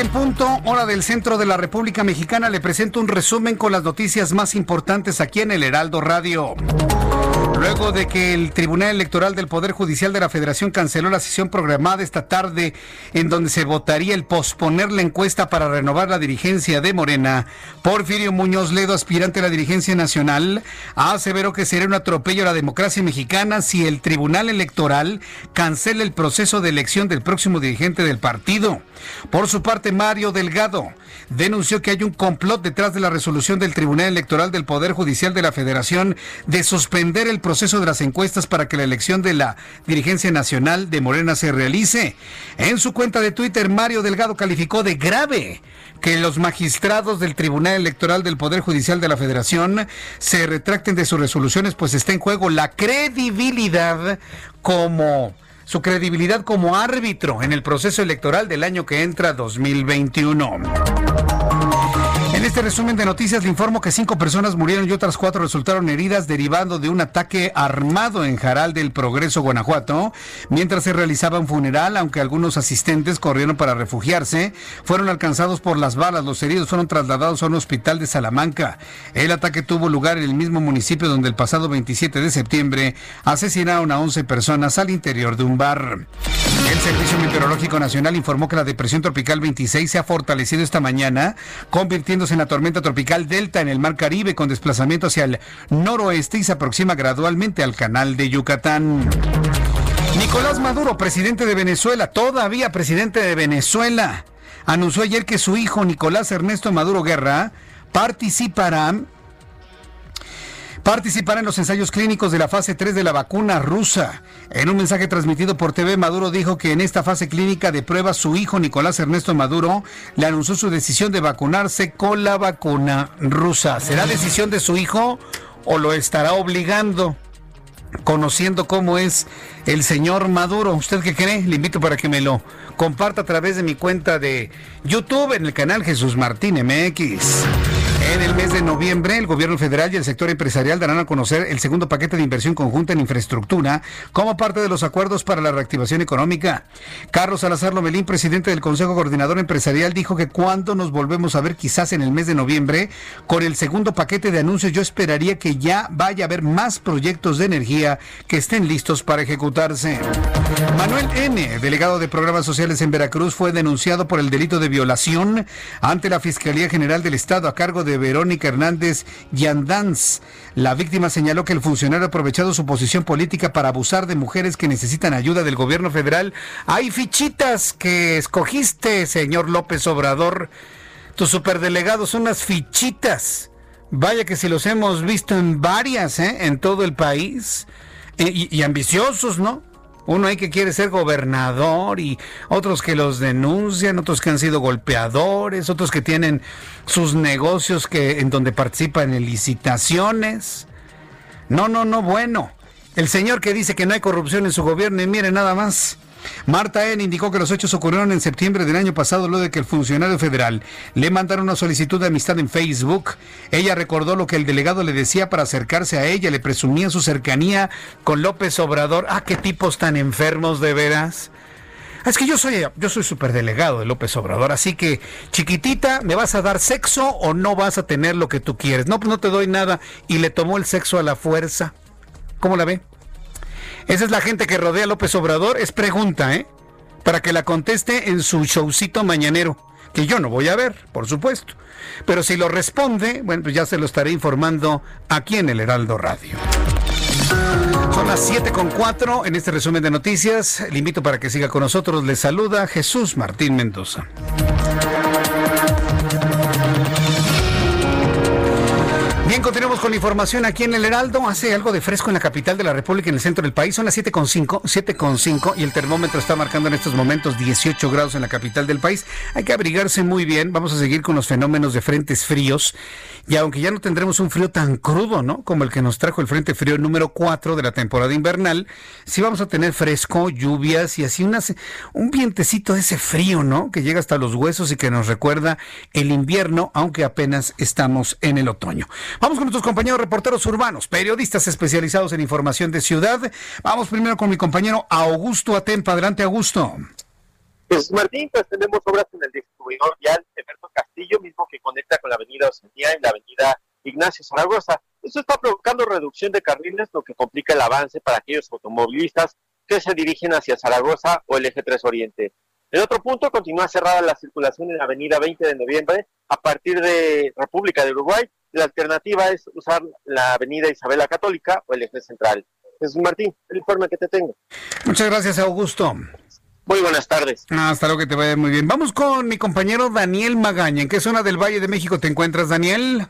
En punto, hora del centro de la República Mexicana, le presento un resumen con las noticias más importantes aquí en el Heraldo Radio. Luego de que el Tribunal Electoral del Poder Judicial de la Federación canceló la sesión programada esta tarde en donde se votaría el posponer la encuesta para renovar la dirigencia de Morena, Porfirio Muñoz Ledo, aspirante a la dirigencia nacional, aseveró que sería un atropello a la democracia mexicana si el Tribunal Electoral cancela el proceso de elección del próximo dirigente del partido. Por su parte, Mario Delgado denunció que hay un complot detrás de la resolución del Tribunal Electoral del Poder Judicial de la Federación de suspender el proceso de las encuestas para que la elección de la dirigencia nacional de Morena se realice. En su cuenta de Twitter, Mario Delgado calificó de grave que los magistrados del Tribunal Electoral del Poder Judicial de la Federación se retracten de sus resoluciones, pues está en juego la credibilidad como su credibilidad como árbitro en el proceso electoral del año que entra 2021. Este resumen de noticias le informo que cinco personas murieron y otras cuatro resultaron heridas derivando de un ataque armado en Jaral del Progreso, Guanajuato. Mientras se realizaba un funeral, aunque algunos asistentes corrieron para refugiarse, fueron alcanzados por las balas. Los heridos fueron trasladados a un hospital de Salamanca. El ataque tuvo lugar en el mismo municipio donde el pasado 27 de septiembre asesinaron a 11 personas al interior de un bar. El Servicio Meteorológico Nacional informó que la depresión tropical 26 se ha fortalecido esta mañana, convirtiendo en la tormenta tropical Delta en el Mar Caribe con desplazamiento hacia el noroeste y se aproxima gradualmente al canal de Yucatán. Nicolás Maduro, presidente de Venezuela, todavía presidente de Venezuela, anunció ayer que su hijo Nicolás Ernesto Maduro Guerra participarán participará en los ensayos clínicos de la fase 3 de la vacuna rusa. En un mensaje transmitido por TV, Maduro dijo que en esta fase clínica de prueba su hijo Nicolás Ernesto Maduro le anunció su decisión de vacunarse con la vacuna rusa. ¿Será decisión de su hijo o lo estará obligando? Conociendo cómo es el señor Maduro, ¿usted qué cree? Le invito para que me lo comparta a través de mi cuenta de YouTube en el canal Jesús Martín MX. En el mes de noviembre, el gobierno federal y el sector empresarial darán a conocer el segundo paquete de inversión conjunta en infraestructura como parte de los acuerdos para la reactivación económica. Carlos Salazar Lomelín, presidente del Consejo Coordinador Empresarial, dijo que cuando nos volvemos a ver, quizás en el mes de noviembre, con el segundo paquete de anuncios, yo esperaría que ya vaya a haber más proyectos de energía que estén listos para ejecutarse. Manuel N., delegado de programas sociales en Veracruz, fue denunciado por el delito de violación ante la Fiscalía General del Estado a cargo de Verónica Hernández Yandans. La víctima señaló que el funcionario ha aprovechado su posición política para abusar de mujeres que necesitan ayuda del gobierno federal. Hay fichitas que escogiste, señor López Obrador. Tus superdelegados son unas fichitas. Vaya que si los hemos visto en varias, ¿eh? en todo el país. y, y ambiciosos, ¿no? Uno hay que quiere ser gobernador y otros que los denuncian, otros que han sido golpeadores, otros que tienen sus negocios que en donde participan en licitaciones. No, no, no, bueno. El señor que dice que no hay corrupción en su gobierno y mire nada más. Marta N. indicó que los hechos ocurrieron en septiembre del año pasado, luego de que el funcionario federal le mandara una solicitud de amistad en Facebook. Ella recordó lo que el delegado le decía para acercarse a ella, le presumía su cercanía con López Obrador. Ah, qué tipos tan enfermos de veras. Es que yo soy, yo soy superdelegado de López Obrador, así que chiquitita, ¿me vas a dar sexo o no vas a tener lo que tú quieres? No, pues no te doy nada. Y le tomó el sexo a la fuerza. ¿Cómo la ve? Esa es la gente que rodea a López Obrador. Es pregunta, ¿eh? Para que la conteste en su showcito mañanero. Que yo no voy a ver, por supuesto. Pero si lo responde, bueno, pues ya se lo estaré informando aquí en el Heraldo Radio. Son las 7 con 4 en este resumen de noticias. Le invito para que siga con nosotros. Le saluda Jesús Martín Mendoza. Bien, continuamos con la información aquí en el Heraldo. Hace algo de fresco en la capital de la República, en el centro del país. Son las 7.5, 7.5 y el termómetro está marcando en estos momentos 18 grados en la capital del país. Hay que abrigarse muy bien. Vamos a seguir con los fenómenos de frentes fríos. Y aunque ya no tendremos un frío tan crudo, ¿no? Como el que nos trajo el frente frío número 4 de la temporada invernal, sí vamos a tener fresco, lluvias y así un vientecito de ese frío, ¿no? Que llega hasta los huesos y que nos recuerda el invierno, aunque apenas estamos en el otoño. Vamos con nuestros compañeros reporteros urbanos, periodistas especializados en información de ciudad. Vamos primero con mi compañero Augusto Atempa. Adelante, Augusto. Pues Martín, pues tenemos obras en el distribuidor vial Eberto Castillo, mismo que conecta con la avenida Oceanía y la avenida Ignacio Zaragoza. Esto está provocando reducción de carriles, lo que complica el avance para aquellos automovilistas que se dirigen hacia Zaragoza o el eje 3 Oriente. En otro punto, continúa cerrada la circulación en la avenida 20 de noviembre a partir de República de Uruguay. La alternativa es usar la avenida Isabela Católica o el eje central. Jesús Martín, el informe que te tengo. Muchas gracias, Augusto. Muy buenas tardes. Hasta luego, que te vaya muy bien. Vamos con mi compañero Daniel Magaña. ¿En qué zona del Valle de México te encuentras, Daniel?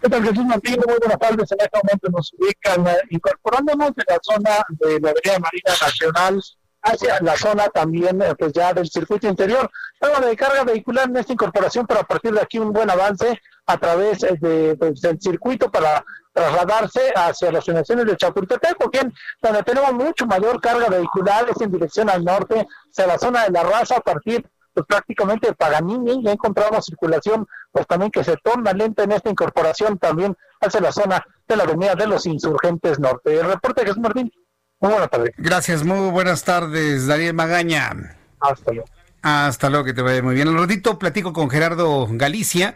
¿Qué tal, Jesús Martín? Muy buenas tardes. En este momento nos ubican eh, incorporándonos de la zona de la Avenida Marina Nacional hacia la zona también, eh, pues ya del circuito interior. Bueno, de carga vehicular en esta incorporación, pero a partir de aquí un buen avance a través eh, de, pues, del circuito para trasladarse hacia las estaciones de Chapultepec, bien donde tenemos mucho mayor carga vehicular es en dirección al norte, hacia la zona de la raza, a partir pues prácticamente de Paganini, ya encontramos circulación, pues también que se torna lenta en esta incorporación también hacia la zona de la avenida de los insurgentes norte. El reporte Jesús Martín. Muy buenas tardes. Gracias, muy buenas tardes, Daniel Magaña. Hasta luego. Hasta luego, que te vaya muy bien. Al ratito platico con Gerardo Galicia.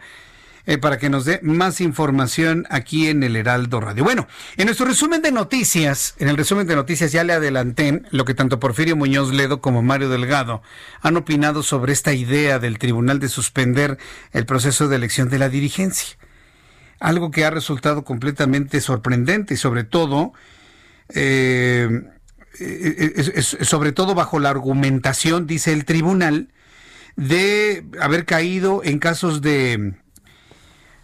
Eh, para que nos dé más información aquí en el Heraldo Radio. Bueno, en nuestro resumen de noticias, en el resumen de noticias ya le adelanté lo que tanto Porfirio Muñoz Ledo como Mario Delgado han opinado sobre esta idea del tribunal de suspender el proceso de elección de la dirigencia. Algo que ha resultado completamente sorprendente y sobre todo eh, sobre todo bajo la argumentación, dice el tribunal, de haber caído en casos de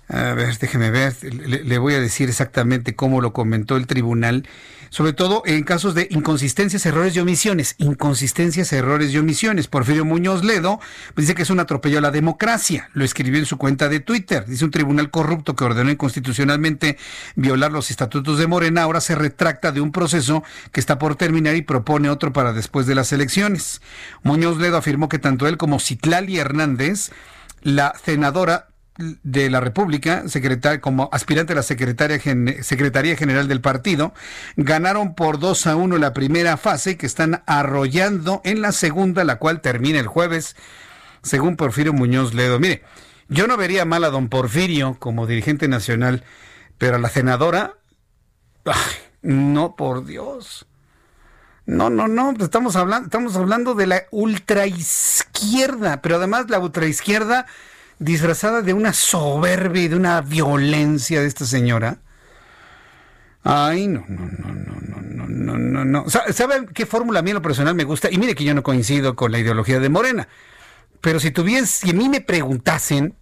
A ver, déjeme ver, le, voy a decir exactamente cómo lo comentó el tribunal, sobre todo en casos de inconsistencias, errores y omisiones. Inconsistencias, errores y omisiones. Porfirio Muñoz Ledo pues, dice que es un atropello a la democracia. Lo escribió en su cuenta de Twitter. Dice un tribunal corrupto que ordenó inconstitucionalmente violar los estatutos de Morena, ahora se retracta de un proceso que está por terminar y propone otro para después de las elecciones. Muñoz Ledo afirmó que tanto él como Citlali Hernández, la senadora de la República, como aspirante a la Secretaría General del partido, ganaron por 2 a 1 la primera fase que están arrollando en la segunda, la cual termina el jueves, según Porfirio Muñoz Ledo. Mire, yo no vería mal a don Porfirio como dirigente nacional, pero a la senadora, no, por Dios. No, no, no, estamos hablando, estamos hablando de la ultraizquierda, pero además la ultraizquierda disfrazada de una soberbia y de una violencia de esta señora. Ay, no, no, no, no, no, no, no, no. ¿Saben qué fórmula a mí en lo personal me gusta? Y mire que yo no coincido con la ideología de Morena. Pero si tuviese, si a mí me preguntasen,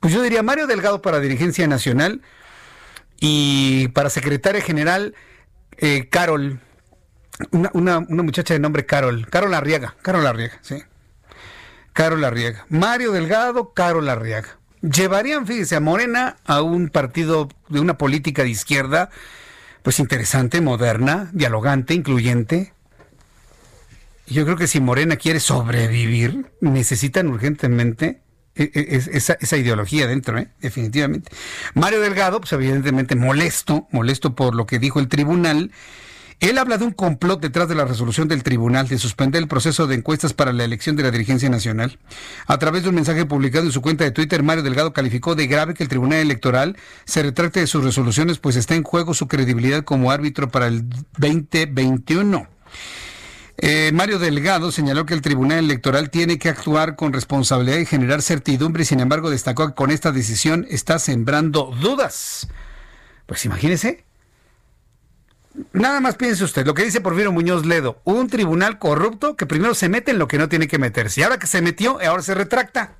pues yo diría Mario Delgado para Dirigencia Nacional y para Secretaria General, eh, Carol, una, una, una muchacha de nombre Carol, Carol Arriaga, Carol Arriaga, sí. Carol Arriaga. Mario Delgado, Carol Arriaga. Llevarían, fíjese, a Morena a un partido de una política de izquierda, pues interesante, moderna, dialogante, incluyente. Yo creo que si Morena quiere sobrevivir, necesitan urgentemente e, e, esa, esa, ideología dentro, ¿eh? definitivamente. Mario Delgado, pues evidentemente molesto, molesto por lo que dijo el tribunal él habla de un complot detrás de la resolución del tribunal de suspender el proceso de encuestas para la elección de la dirigencia nacional. A través de un mensaje publicado en su cuenta de Twitter, Mario Delgado calificó de grave que el Tribunal Electoral se retracte de sus resoluciones, pues está en juego su credibilidad como árbitro para el 2021. Eh, Mario Delgado señaló que el Tribunal Electoral tiene que actuar con responsabilidad y generar certidumbre, y sin embargo destacó que con esta decisión está sembrando dudas. Pues imagínese, Nada más piense usted, lo que dice Porfirio Muñoz Ledo, un tribunal corrupto que primero se mete en lo que no tiene que meterse, y ahora que se metió, ahora se retracta.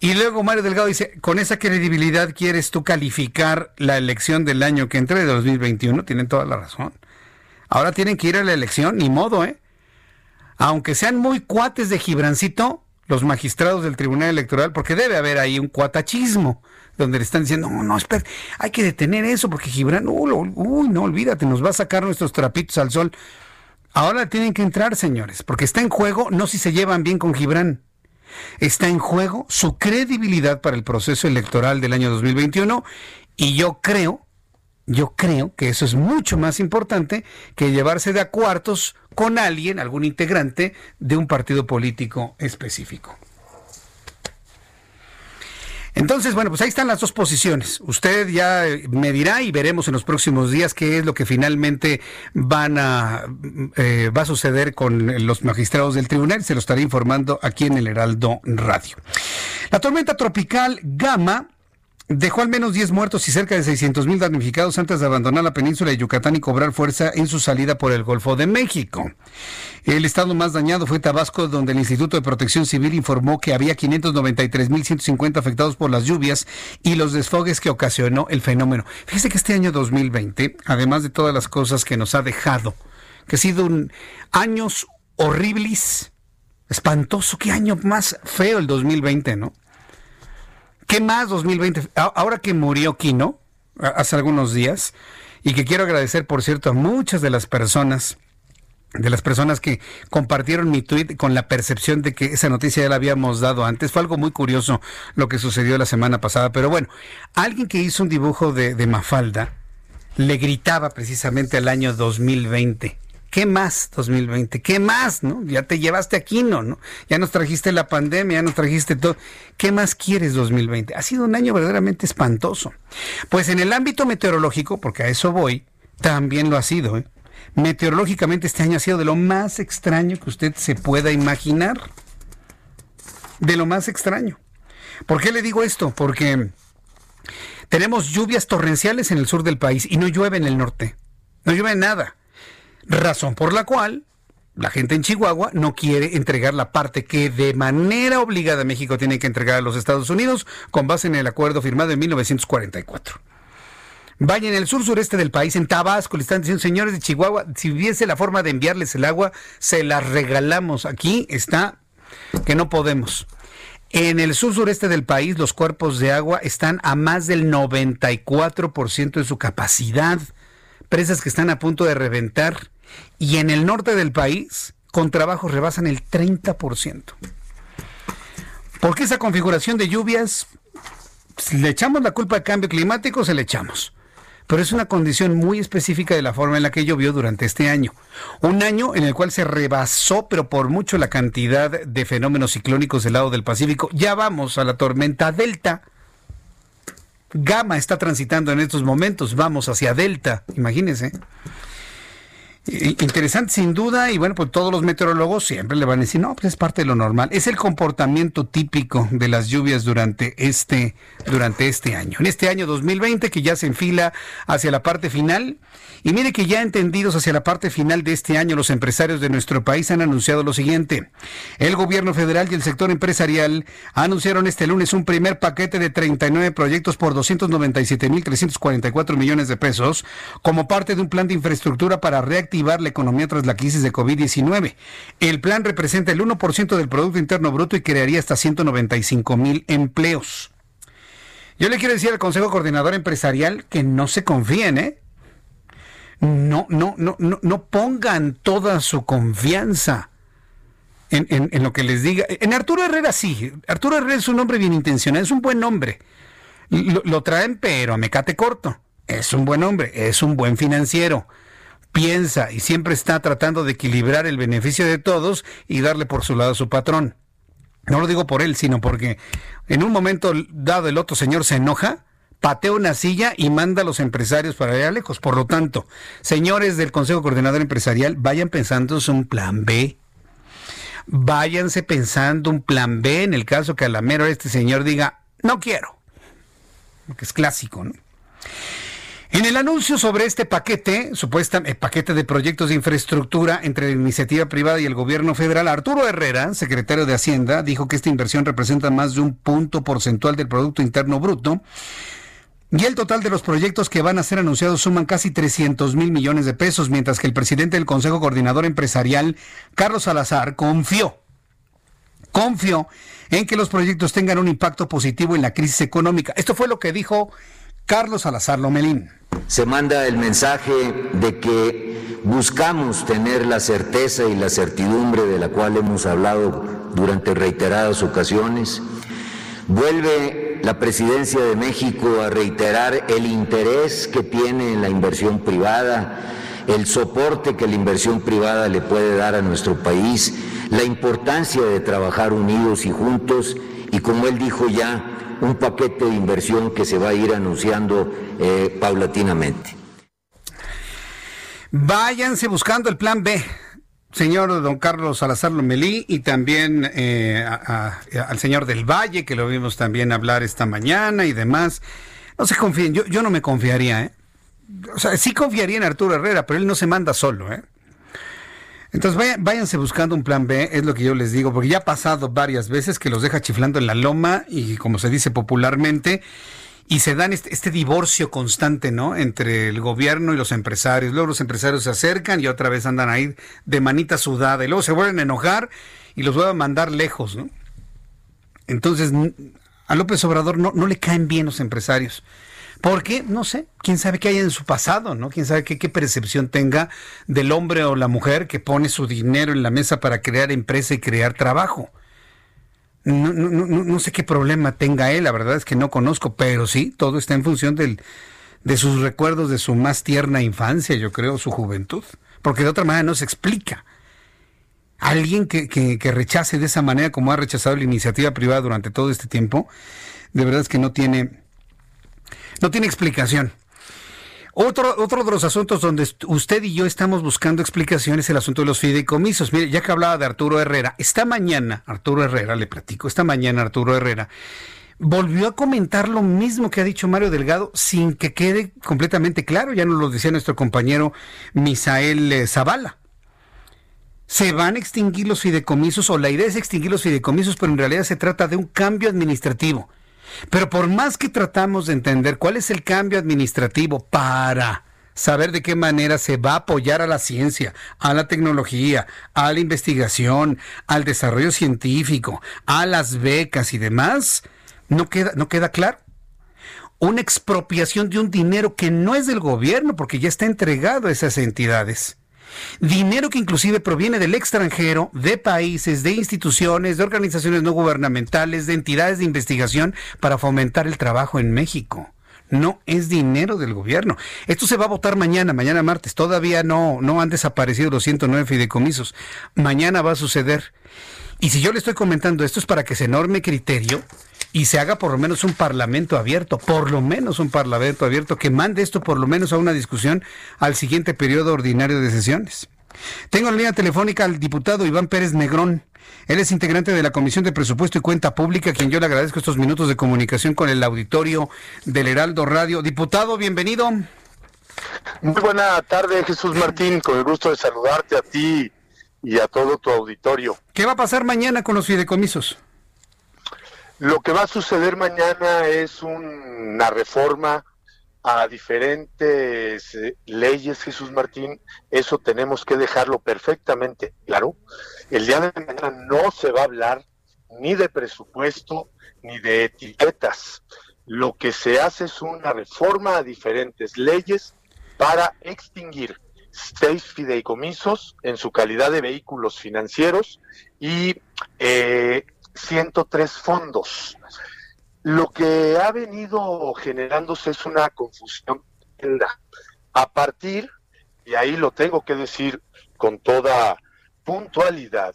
Y luego Mario Delgado dice, con esa credibilidad quieres tú calificar la elección del año que entre de 2021, tienen toda la razón. Ahora tienen que ir a la elección, ni modo, ¿eh? Aunque sean muy cuates de Gibrancito, los magistrados del Tribunal Electoral, porque debe haber ahí un cuatachismo donde le están diciendo, no, no, espera, hay que detener eso porque Gibran, uy, no, olvídate, nos va a sacar nuestros trapitos al sol. Ahora tienen que entrar, señores, porque está en juego no si se llevan bien con Gibran. Está en juego su credibilidad para el proceso electoral del año 2021 y yo creo, yo creo que eso es mucho más importante que llevarse de a cuartos con alguien, algún integrante de un partido político específico. Entonces, bueno, pues ahí están las dos posiciones. Usted ya me dirá y veremos en los próximos días qué es lo que finalmente van a eh, va a suceder con los magistrados del tribunal. Se lo estaré informando aquí en el Heraldo Radio. La tormenta tropical Gama dejó al menos 10 muertos y cerca de 600 mil damnificados antes de abandonar la península de Yucatán y cobrar fuerza en su salida por el Golfo de México. El estado más dañado fue Tabasco, donde el Instituto de Protección Civil informó que había 593 mil 150 afectados por las lluvias y los desfogues que ocasionó el fenómeno. Fíjese que este año 2020, además de todas las cosas que nos ha dejado, que ha sido un años horribles, espantoso, qué año más feo el 2020, ¿no? ¿Qué más 2020? Ahora que murió Kino, hace algunos días, y que quiero agradecer, por cierto, a muchas de las personas, de las personas que compartieron mi tweet con la percepción de que esa noticia ya la habíamos dado antes. Fue algo muy curioso lo que sucedió la semana pasada, pero bueno, alguien que hizo un dibujo de, de Mafalda le gritaba precisamente al año 2020 ¿Qué más 2020? ¿Qué más? ¿No? Ya te llevaste aquí, ¿no? ¿no? Ya nos trajiste la pandemia, ya nos trajiste todo. ¿Qué más quieres 2020? Ha sido un año verdaderamente espantoso. Pues en el ámbito meteorológico, porque a eso voy, también lo ha sido. ¿eh? Meteorológicamente este año ha sido de lo más extraño que usted se pueda imaginar. De lo más extraño. ¿Por qué le digo esto? Porque tenemos lluvias torrenciales en el sur del país y no llueve en el norte. No llueve nada. Razón por la cual la gente en Chihuahua no quiere entregar la parte que de manera obligada México tiene que entregar a los Estados Unidos con base en el acuerdo firmado en 1944. Vaya en el sur sureste del país, en Tabasco, le están diciendo, señores de Chihuahua, si hubiese la forma de enviarles el agua, se la regalamos. Aquí está que no podemos. En el sur sureste del país, los cuerpos de agua están a más del 94% de su capacidad. Presas que están a punto de reventar. Y en el norte del país, con trabajos rebasan el 30%. ¿Por qué esa configuración de lluvias? Si le echamos la culpa al cambio climático, se le echamos pero es una condición muy específica de la forma en la que llovió durante este año. Un año en el cual se rebasó, pero por mucho, la cantidad de fenómenos ciclónicos del lado del Pacífico. Ya vamos a la tormenta Delta. Gama está transitando en estos momentos, vamos hacia Delta, imagínense. Interesante sin duda y bueno, pues todos los meteorólogos siempre le van a decir, no, pues es parte de lo normal. Es el comportamiento típico de las lluvias durante este, durante este año. En este año 2020 que ya se enfila hacia la parte final, y mire que ya entendidos hacia la parte final de este año, los empresarios de nuestro país han anunciado lo siguiente. El gobierno federal y el sector empresarial anunciaron este lunes un primer paquete de 39 proyectos por 297.344 millones de pesos como parte de un plan de infraestructura para reactivar la economía tras la crisis de COVID-19. El plan representa el 1% del Producto Interno Bruto y crearía hasta 195 mil empleos. Yo le quiero decir al Consejo Coordinador Empresarial que no se confíen, ¿eh? no, no, no, no, pongan toda su confianza en, lo que les diga. En Arturo Herrera sí. Arturo Herrera es un hombre bien intencionado, es un buen hombre. Lo, traen, pero a mecate corto. Es un buen hombre, es un buen financiero. Piensa y siempre está tratando de equilibrar el beneficio de todos y darle por su lado a su patrón. No lo digo por él, sino porque en un momento dado el otro señor se enoja patea una silla y manda a los empresarios para allá lejos. Por lo tanto, señores del Consejo Coordinador Empresarial, vayan pensando un plan B. Váyanse pensando un plan B en el caso que a la mera este señor diga, no quiero. Que es clásico, ¿no? En el anuncio sobre este paquete, supuesta eh, paquete de proyectos de infraestructura entre la iniciativa privada y el gobierno federal, Arturo Herrera, secretario de Hacienda, dijo que esta inversión representa más de un punto porcentual del Producto Interno Bruto y el total de los proyectos que van a ser anunciados suman casi 300 mil millones de pesos, mientras que el presidente del Consejo Coordinador Empresarial, Carlos Salazar, confió, confió en que los proyectos tengan un impacto positivo en la crisis económica. Esto fue lo que dijo Carlos Salazar Lomelín. Se manda el mensaje de que buscamos tener la certeza y la certidumbre de la cual hemos hablado durante reiteradas ocasiones. Vuelve la presidencia de México a reiterar el interés que tiene en la inversión privada, el soporte que la inversión privada le puede dar a nuestro país, la importancia de trabajar unidos y juntos y como él dijo ya, un paquete de inversión que se va a ir anunciando eh, paulatinamente. Váyanse buscando el plan B señor don Carlos Salazar Lomelí y también eh, al señor del Valle, que lo vimos también hablar esta mañana y demás. No se confíen, yo, yo no me confiaría, ¿eh? O sea, sí confiaría en Arturo Herrera, pero él no se manda solo, ¿eh? Entonces váyanse buscando un plan B, es lo que yo les digo, porque ya ha pasado varias veces que los deja chiflando en la loma y como se dice popularmente, y se dan este, este, divorcio constante, ¿no? Entre el gobierno y los empresarios. Luego los empresarios se acercan y otra vez andan ahí de manita sudada y luego se vuelven a enojar y los vuelven a mandar lejos, ¿no? Entonces, a López Obrador no le caen bien los empresarios. ¿Por qué? No sé. ¿Quién sabe qué hay en su pasado, no? ¿Quién sabe qué, qué percepción tenga del hombre o la mujer que pone su dinero en la mesa para crear empresa y crear trabajo? No, no, no, no sé qué problema tenga él, la verdad es que no conozco, pero sí, todo está en función del, de sus recuerdos de su más tierna infancia, yo creo, su juventud, porque de otra manera no se explica. Alguien que, que, que rechace de esa manera como ha rechazado la iniciativa privada durante todo este tiempo, de verdad es que no tiene, no tiene explicación. Otro, otro de los asuntos donde usted y yo estamos buscando explicaciones es el asunto de los fideicomisos. Mire, ya que hablaba de Arturo Herrera, esta mañana, Arturo Herrera, le platico, esta mañana Arturo Herrera volvió a comentar lo mismo que ha dicho Mario Delgado sin que quede completamente claro, ya nos lo decía nuestro compañero Misael eh, Zavala. se van a extinguir los fideicomisos o la idea es extinguir los fideicomisos, pero en realidad se trata de un cambio administrativo. Pero por más que tratamos de entender cuál es el cambio administrativo para saber de qué manera se va a apoyar a la ciencia, a la tecnología, a la investigación, al desarrollo científico, a las becas y demás, no queda, no queda claro. Una expropiación de un dinero que no es del gobierno porque ya está entregado a esas entidades. Dinero que inclusive proviene del extranjero, de países, de instituciones, de organizaciones no gubernamentales, de entidades de investigación para fomentar el trabajo en México. No es dinero del gobierno. Esto se va a votar mañana, mañana martes. Todavía no, no han desaparecido los 109 fideicomisos. Mañana va a suceder. Y si yo le estoy comentando esto es para que se norme criterio y se haga por lo menos un parlamento abierto, por lo menos un parlamento abierto que mande esto por lo menos a una discusión al siguiente periodo ordinario de sesiones. Tengo en línea telefónica al diputado Iván Pérez Negrón. Él es integrante de la Comisión de Presupuesto y Cuenta Pública, a quien yo le agradezco estos minutos de comunicación con el auditorio del Heraldo Radio. Diputado, bienvenido. Muy buena tarde, Jesús Martín, con el gusto de saludarte a ti y a todo tu auditorio. ¿Qué va a pasar mañana con los fideicomisos? Lo que va a suceder mañana es una reforma a diferentes eh, leyes, Jesús Martín, eso tenemos que dejarlo perfectamente claro. El día de mañana no se va a hablar ni de presupuesto ni de etiquetas. Lo que se hace es una reforma a diferentes leyes para extinguir seis fideicomisos en su calidad de vehículos financieros y eh, 103 fondos. Lo que ha venido generándose es una confusión a partir, y ahí lo tengo que decir con toda puntualidad,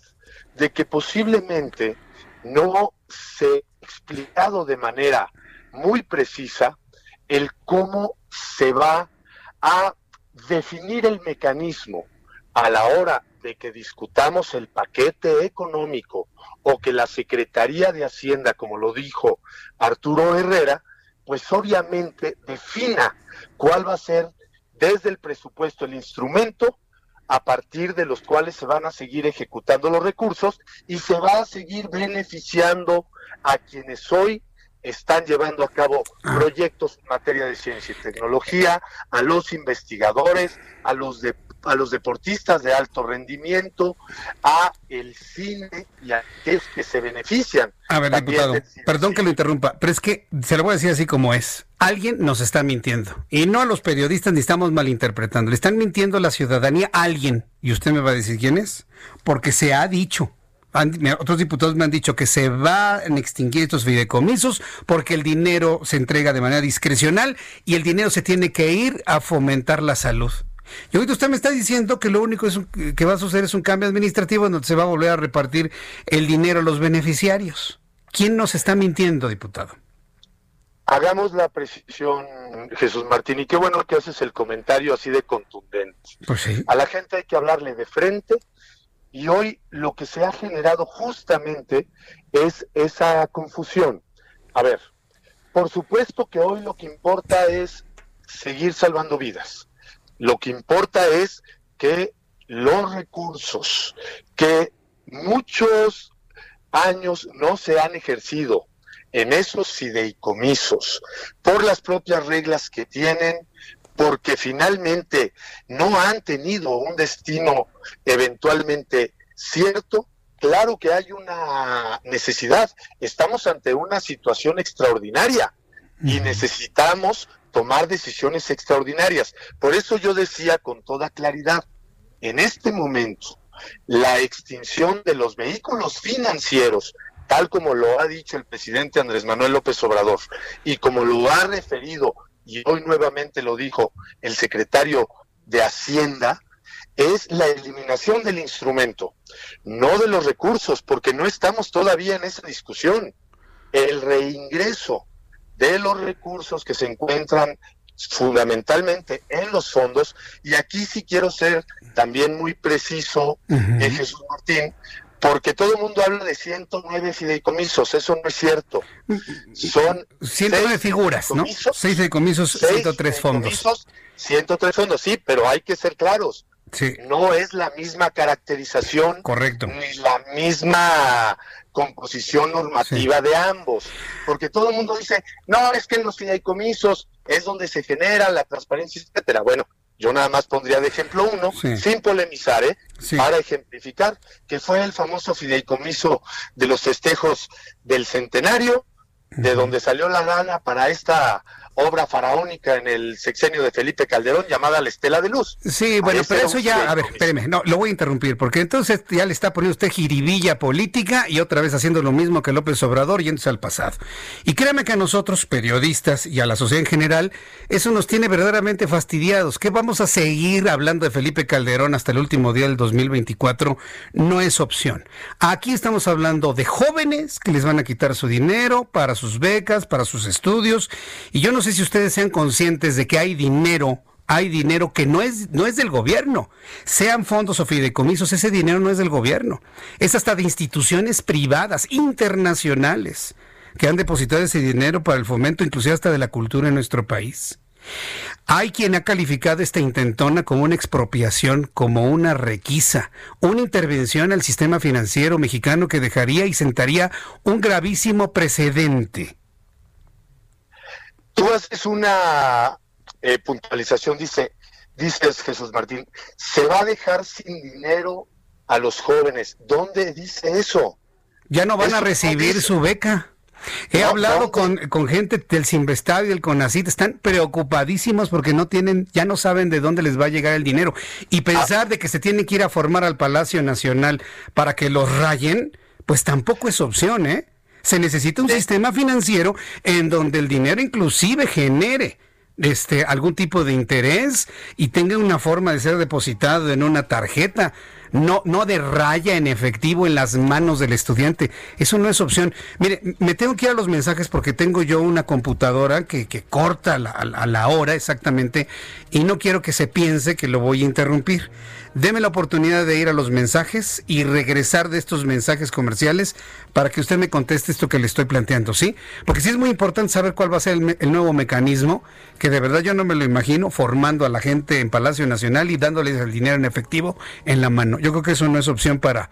de que posiblemente no se ha explicado de manera muy precisa el cómo se va a definir el mecanismo a la hora de que discutamos el paquete económico o que la Secretaría de Hacienda, como lo dijo Arturo Herrera, pues obviamente defina cuál va a ser desde el presupuesto el instrumento a partir de los cuales se van a seguir ejecutando los recursos y se va a seguir beneficiando a quienes hoy están llevando a cabo ah. proyectos en materia de ciencia y tecnología, a los investigadores, a los de a los deportistas de alto rendimiento, a el cine y a aquellos que se benefician. A ver, diputado, perdón que lo interrumpa, pero es que se lo voy a decir así como es. Alguien nos está mintiendo. Y no a los periodistas ni estamos malinterpretando. Le están mintiendo a la ciudadanía a alguien. Y usted me va a decir quién es. Porque se ha dicho. otros diputados me han dicho que se van a extinguir estos fideicomisos porque el dinero se entrega de manera discrecional y el dinero se tiene que ir a fomentar la salud. Y ahorita usted me está diciendo que lo único es que va a suceder es un cambio administrativo donde se va a volver a repartir el dinero a los beneficiarios. ¿Quién nos está mintiendo, diputado? Hagamos la precisión, Jesús Martín, y qué bueno que haces el comentario así de contundente. Pues sí. A la gente hay que hablarle de frente y hoy lo que se ha generado justamente es esa confusión. A ver, por supuesto que hoy lo que importa es seguir salvando vidas. Lo que importa es que los recursos que muchos años no se han ejercido en esos fideicomisos por las propias reglas que tienen, porque finalmente no han tenido un destino eventualmente cierto, claro que hay una necesidad. Estamos ante una situación extraordinaria y necesitamos tomar decisiones extraordinarias. Por eso yo decía con toda claridad, en este momento, la extinción de los vehículos financieros, tal como lo ha dicho el presidente Andrés Manuel López Obrador, y como lo ha referido, y hoy nuevamente lo dijo el secretario de Hacienda, es la eliminación del instrumento, no de los recursos, porque no estamos todavía en esa discusión. El reingreso de los recursos que se encuentran fundamentalmente en los fondos, y aquí sí quiero ser también muy preciso, eh, Jesús Martín, porque todo el mundo habla de 109 fideicomisos, eso no es cierto. Son 109 figuras, ¿no? 6 fideicomisos, 103 fondos. 103 fondos, sí, pero hay que ser claros. no es la misma caracterización, correcto, ni la misma composición normativa de ambos, porque todo el mundo dice, no, es que en los fideicomisos es donde se genera la transparencia, etcétera. Bueno, yo nada más pondría de ejemplo uno, sin polemizar, ¿eh? para ejemplificar, que fue el famoso fideicomiso de los festejos del centenario, de donde salió la gana para esta obra faraónica en el sexenio de Felipe Calderón llamada La Estela de Luz. Sí, bueno, pero eso ya, a ver, espéreme, no, lo voy a interrumpir, porque entonces ya le está poniendo usted jiribilla política y otra vez haciendo lo mismo que López Obrador yéndose al pasado. Y créame que a nosotros, periodistas y a la sociedad en general, eso nos tiene verdaderamente fastidiados. ¿Qué vamos a seguir hablando de Felipe Calderón hasta el último día del 2024? No es opción. Aquí estamos hablando de jóvenes que les van a quitar su dinero para sus becas, para sus estudios, y yo no sé si ustedes sean conscientes de que hay dinero hay dinero que no es, no es del gobierno. Sean fondos o fideicomisos, ese dinero no es del gobierno. Es hasta de instituciones privadas, internacionales, que han depositado ese dinero para el fomento, inclusive hasta de la cultura en nuestro país. Hay quien ha calificado esta intentona como una expropiación, como una requisa, una intervención al sistema financiero mexicano que dejaría y sentaría un gravísimo precedente tú haces una eh, puntualización, dice, dices Jesús Martín, se va a dejar sin dinero a los jóvenes. ¿Dónde dice eso? Ya no van a recibir su beca. He hablado con, con, gente del Simvestar y del CONACIT, están preocupadísimos porque no tienen, ya no saben de dónde les va a llegar el dinero. Y pensar de que se tienen que ir a formar al Palacio Nacional para que los rayen, pues tampoco es opción, ¿eh? Se necesita un sistema financiero en donde el dinero inclusive genere este algún tipo de interés y tenga una forma de ser depositado en una tarjeta, no no de raya en efectivo en las manos del estudiante. Eso no es opción. Mire, me tengo que ir a los mensajes porque tengo yo una computadora que, que corta a la hora exactamente y no quiero que se piense que lo voy a interrumpir. Deme la oportunidad de ir a los mensajes y regresar de estos mensajes comerciales para que usted me conteste esto que le estoy planteando, ¿sí? Porque sí es muy importante saber cuál va a ser el, nuevo mecanismo, que de verdad yo no me lo imagino formando a la gente en Palacio Nacional y dándoles el dinero en efectivo en la mano. Yo creo que eso no es opción para,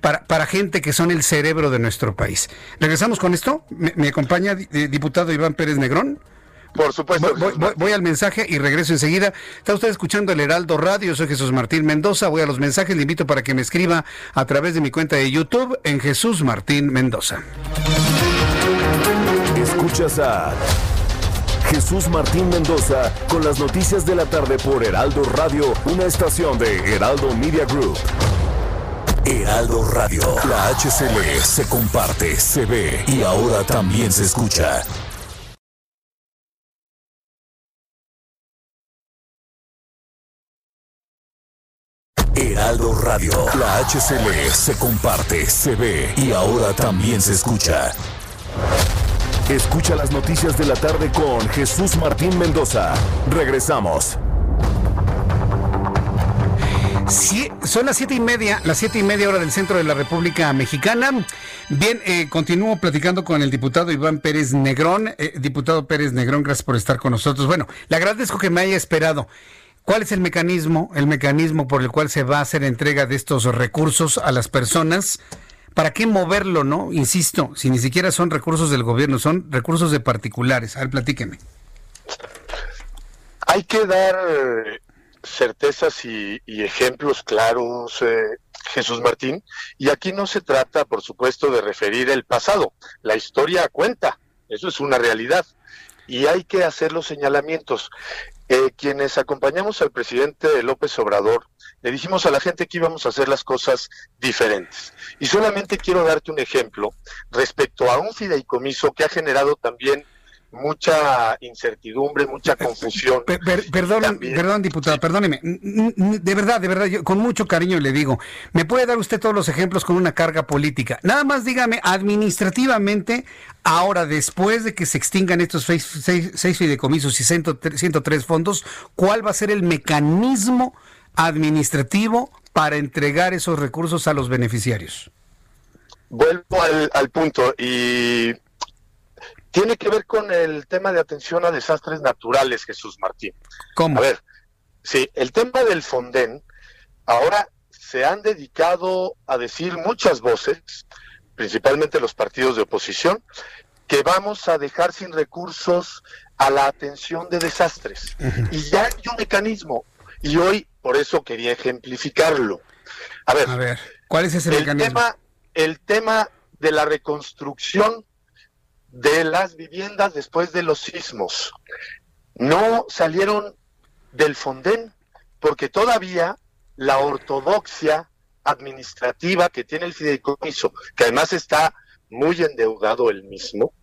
para, para, gente que son el cerebro de nuestro país. Regresamos con esto. Me, acompaña eh, diputado Iván Pérez Negrón. Por supuesto. Voy, al mensaje y regreso enseguida. Está usted escuchando el Heraldo Radio. Soy Jesús Martín Mendoza. Voy a los mensajes. Le invito para que me escriba a través de mi cuenta de YouTube en Jesús Martín Mendoza. Escuchas a Jesús Martín Mendoza con las noticias de la tarde por Heraldo Radio, una estación de Heraldo Media Group. Heraldo Radio, la HCL se comparte, se ve y ahora también se escucha. Heraldo Radio. La HCL se comparte, se ve y ahora también se escucha. Escucha las noticias de la tarde con Jesús Martín Mendoza. Regresamos. son las siete y media, las siete y media hora del centro de la República Mexicana. Bien, eh, continúo platicando con el diputado Iván Pérez Negrón. Eh, diputado Pérez Negrón, gracias por estar con nosotros. Bueno, le agradezco que me haya esperado. ¿Cuál es el mecanismo, el mecanismo por el cual se va a hacer entrega de estos recursos a las personas? ¿Para qué moverlo, no? Insisto, si ni siquiera son recursos del gobierno, son recursos de particulares. A ver, platíqueme. Hay que dar eh, certezas y, ejemplos claros, eh, Jesús Martín. Y aquí no se trata, por supuesto, de referir el pasado. La historia cuenta, eso es una realidad. Y hay que hacer los señalamientos. Eh, quienes acompañamos al presidente López Obrador, le dijimos a la gente que íbamos a hacer las cosas diferentes. Y solamente quiero darte un ejemplo respecto a un fideicomiso que ha generado también mucha incertidumbre, mucha confusión. perdón, perdón, diputado, perdóneme. De verdad, de verdad, yo con mucho cariño le digo, ¿me puede dar usted todos los ejemplos con una carga política? Nada más dígame, administrativamente, ahora, después de que se extingan estos seis, seis, fideicomisos y 103 fondos, ¿cuál va a ser el mecanismo administrativo para entregar esos recursos a los beneficiarios? Vuelvo al, al punto y tiene que ver con el tema de atención a desastres naturales, Jesús Martín. ¿Cómo? A ver, sí, el tema del Fonden Ahora se han dedicado a decir muchas voces, principalmente los partidos de oposición, que vamos a dejar sin recursos a la atención de desastres. Y ya hay un mecanismo, y hoy por eso quería ejemplificarlo. A ver, ¿cuál es ese el mecanismo? Tema, el tema de la reconstrucción de las viviendas después de los sismos. No salieron del Fonden porque todavía la ortodoxia administrativa que tiene el fideicomiso, que además está muy endeudado el mismo,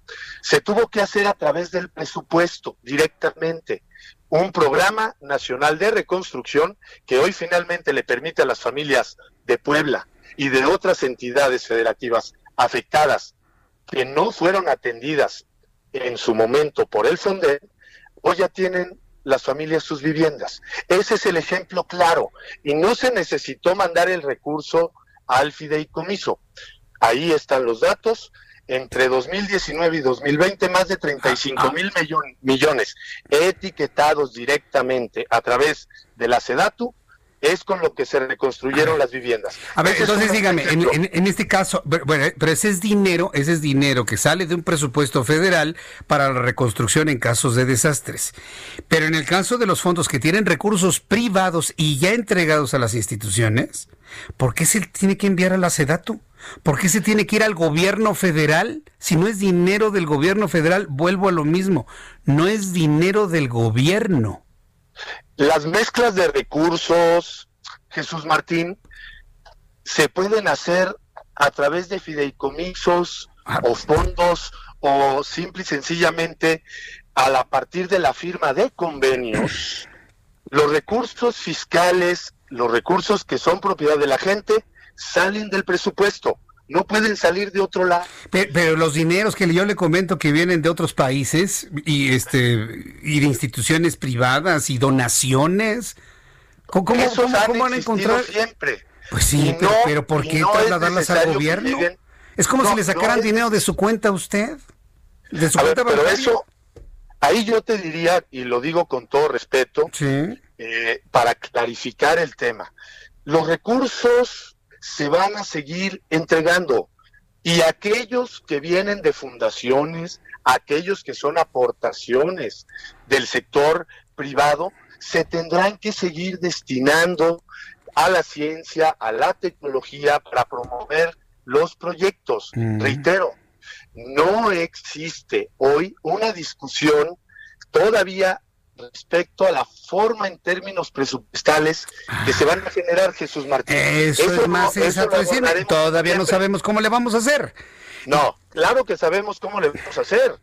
se tuvo que hacer a través del presupuesto directamente un programa nacional de reconstrucción que hoy finalmente le permite a las familias de Puebla y de otras entidades federativas afectadas que no fueron atendidas en su momento por el FONDEN, hoy ya tienen las familias sus viviendas. Ese es el ejemplo claro. Y no se necesitó mandar el recurso al fideicomiso. Ahí están los datos. Entre 2019 y 2020, más de 35 mil millones etiquetados directamente a través de la SEDATU es con lo que se reconstruyeron las viviendas. A ver, entonces dígame, en, este caso, bueno, pero ese es dinero, ese es dinero que sale de un presupuesto federal para la reconstrucción en casos de desastres. Pero en el caso de los fondos que tienen recursos privados y ya entregados a las instituciones, ¿por qué se tiene que enviar a la SEDATU? ¿Por qué se tiene que ir al gobierno federal? Si no es dinero del gobierno federal, vuelvo a lo mismo, no es dinero del gobierno. Las mezclas de recursos, Jesús Martín, se pueden hacer a través de fideicomisos ah. o fondos o simple y sencillamente a la partir de la firma de convenios, los recursos fiscales, los recursos que son propiedad de la gente, salen del presupuesto no pueden salir de otro lado. Pero, los dineros que yo le comento que vienen de otros países y este y de instituciones privadas y donaciones, ¿cómo, van a encontrar siempre? Pues sí, pero, ¿por qué trasladarlas al gobierno? Es como si le sacaran dinero de su cuenta a usted. De su cuenta pero eso ahí yo te diría y lo digo con todo respeto, eh, para clarificar el tema. Los recursos se van a seguir entregando. Y aquellos que vienen de fundaciones, aquellos que son aportaciones del sector privado, se tendrán que seguir destinando a la ciencia, a la tecnología para promover los proyectos. Reitero, no existe hoy una discusión todavía respecto a la forma en términos presupuestales que se van a generar, Jesús Martín. Eso, es más eso Todavía no sabemos cómo le vamos a hacer. No, claro que sabemos cómo le vamos a hacer.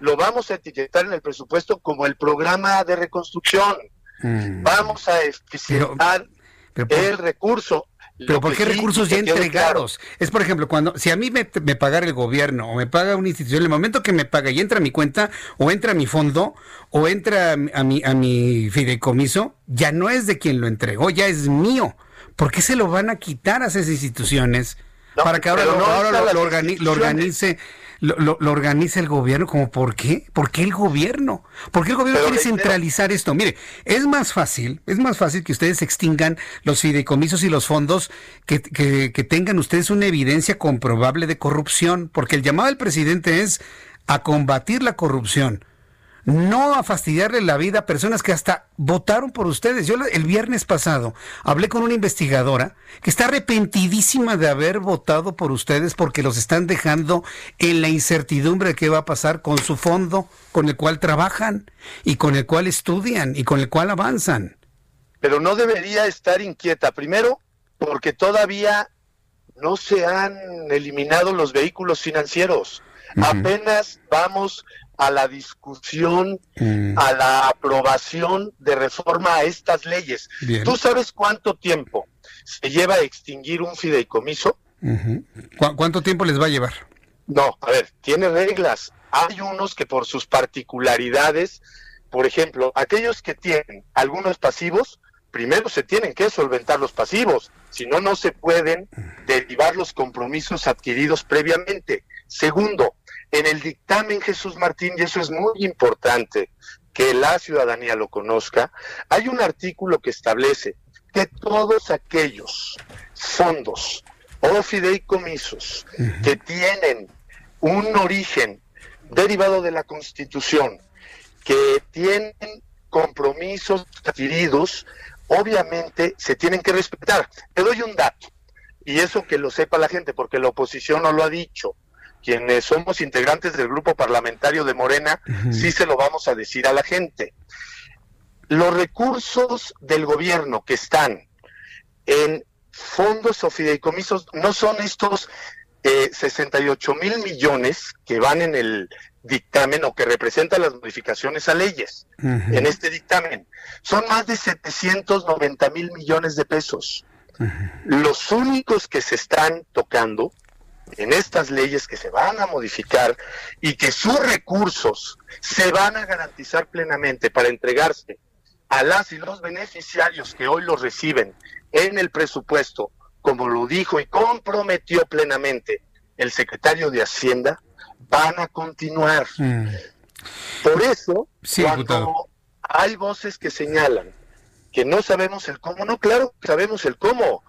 Lo vamos a etiquetar en el presupuesto como el programa de reconstrucción. Mm. Vamos a eficientar el recurso. Pero ¿por qué recursos ya entregados? Es, por ejemplo, cuando si a mí me, me pagara el gobierno o me paga una institución, en el momento que me paga y entra a mi cuenta o entra a mi fondo o entra a mi, a mi fideicomiso, ya no es de quien lo entregó, ya es mío. ¿Por qué se lo van a quitar a esas instituciones? para que ahora, lo, organice lo, lo, organiza el gobierno, como ¿por qué? ¿Por qué el gobierno? ¿Por qué el gobierno quiere centralizar esto? Mire, es más fácil, es más fácil que ustedes extingan los fideicomisos y los fondos que, que, que tengan ustedes una evidencia comprobable de corrupción, porque el llamado del presidente es a combatir la corrupción no a fastidiarle la vida a personas que hasta votaron por ustedes. Yo el viernes pasado hablé con una investigadora que está arrepentidísima de haber votado por ustedes porque los están dejando en la incertidumbre de qué va a pasar con su fondo con el cual trabajan y con el cual estudian y con el cual avanzan. Pero no debería estar inquieta. Primero, porque todavía no se han eliminado los vehículos financieros. Apenas vamos a la discusión, mm. a la aprobación de reforma a estas leyes. ¿Tú sabes cuánto tiempo se lleva a extinguir un fideicomiso? ¿Cuánto tiempo les va a llevar? No, a ver, tiene reglas. Hay unos que por sus particularidades, por ejemplo, aquellos que tienen algunos pasivos, primero se tienen que solventar los pasivos, si no, no se pueden derivar los compromisos adquiridos previamente. Segundo, en el dictamen Jesús Martín, y eso es muy importante que la ciudadanía lo conozca, hay un artículo que establece que todos aquellos fondos o fideicomisos que tienen un origen derivado de la Constitución, que tienen compromisos adquiridos, obviamente se tienen que respetar. Te doy un dato, y eso que lo sepa la gente, porque la oposición no lo ha dicho. Quienes somos integrantes del grupo parlamentario de Morena, sí se lo vamos a decir a la gente. Los recursos del gobierno que están en fondos o fideicomisos no son estos eh, 68 mil millones que van en el dictamen o que representan las modificaciones a leyes en este dictamen. Son más de 790 mil millones de pesos. Los únicos que se están tocando en estas leyes que se van a modificar y que sus recursos se van a garantizar plenamente para entregarse a las y los beneficiarios que hoy los reciben en el presupuesto, como lo dijo y comprometió plenamente el secretario de Hacienda, van a continuar. Mm. Por eso, cuando hay voces que señalan que no sabemos el cómo, no, claro, sabemos el cómo.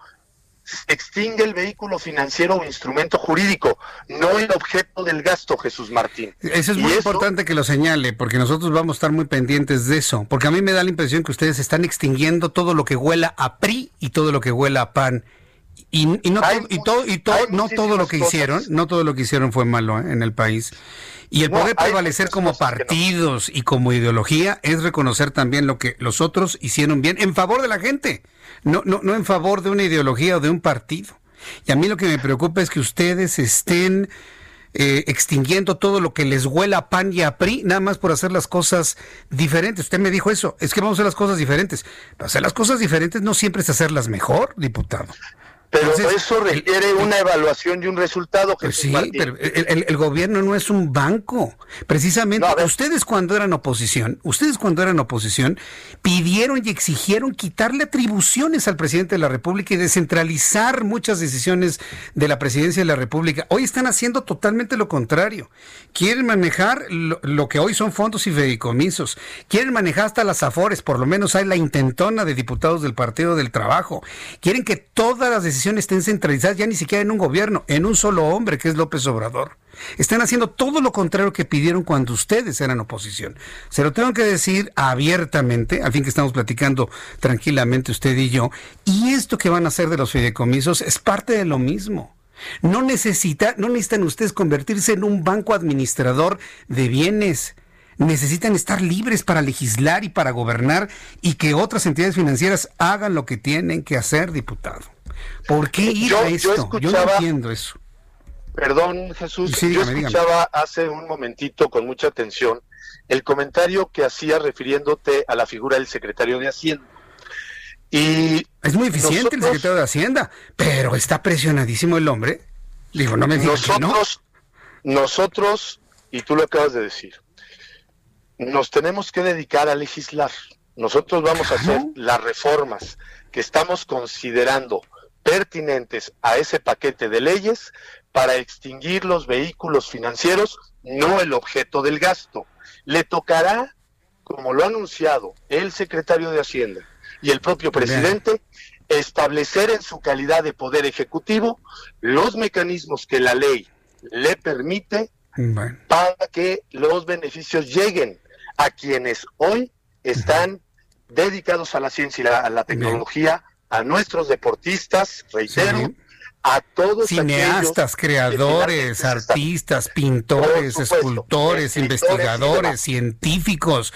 Extingue el vehículo financiero o instrumento jurídico, no el objeto del gasto, Jesús Martín. Eso es muy importante que lo señale, porque nosotros vamos a estar muy pendientes de eso, porque a mí me da la impresión que ustedes están extinguiendo todo lo que huela a PRI y todo lo que huela a PAN. Y, no, y todo, y todo, no todo lo que hicieron, no todo lo que hicieron fue malo ¿eh? en el país. Y el poder prevalecer como partidos y como ideología es reconocer también lo que los otros hicieron bien en favor de la gente, no, no, no en favor de una ideología o de un partido. Y a mí lo que me preocupa es que ustedes estén eh, extinguiendo todo lo que les huela a pan y a PRI, nada más por hacer las cosas diferentes. Usted me dijo eso, es que vamos a hacer las cosas diferentes. Pero hacer las cosas diferentes no siempre es hacerlas mejor, diputado. Pero eso requiere una evaluación y un resultado. Pues sí, pero el, gobierno no es un banco. Precisamente, ustedes cuando eran oposición, ustedes cuando eran oposición, pidieron y exigieron quitarle atribuciones al presidente de la República y descentralizar muchas decisiones de la presidencia de la República. Hoy están haciendo totalmente lo contrario. Quieren manejar lo, lo que hoy son fondos y fideicomisos. Quieren manejar hasta las afores, por lo menos hay la intentona de diputados del Partido del Trabajo. Quieren que todas las decisiones estén centralizadas ya ni siquiera en un gobierno, en un solo hombre que es López Obrador. Están haciendo todo lo contrario que pidieron cuando ustedes eran oposición. Se lo tengo que decir abiertamente, al fin que estamos platicando tranquilamente usted y yo, y esto que van a hacer de los fideicomisos es parte de lo mismo. No necesita, no necesitan ustedes convertirse en un banco administrador de bienes necesitan estar libres para legislar y para gobernar y que otras entidades financieras hagan lo que tienen que hacer, diputado. ¿Por qué yo, a esto? Yo, no entiendo eso. Perdón, Jesús, yo escuchaba hace un momentito con mucha atención el comentario que hacía refiriéndote a la figura del secretario de Hacienda. Y es muy eficiente el secretario de Hacienda, pero está presionadísimo el hombre. Digo, no me digas nosotros, nosotros, y tú lo acabas de decir, nos tenemos que dedicar a legislar. Nosotros vamos a hacer las reformas que estamos considerando pertinentes a ese paquete de leyes para extinguir los vehículos financieros, no el objeto del gasto. Le tocará, como lo ha anunciado el secretario de Hacienda y el propio presidente, establecer en su calidad de poder ejecutivo los mecanismos que la ley le permite para que los beneficios lleguen a quienes hoy están dedicados a la ciencia y a la tecnología a nuestros deportistas, reitero, a todos cineastas, creadores, artistas, pintores, escultores, investigadores, científicos.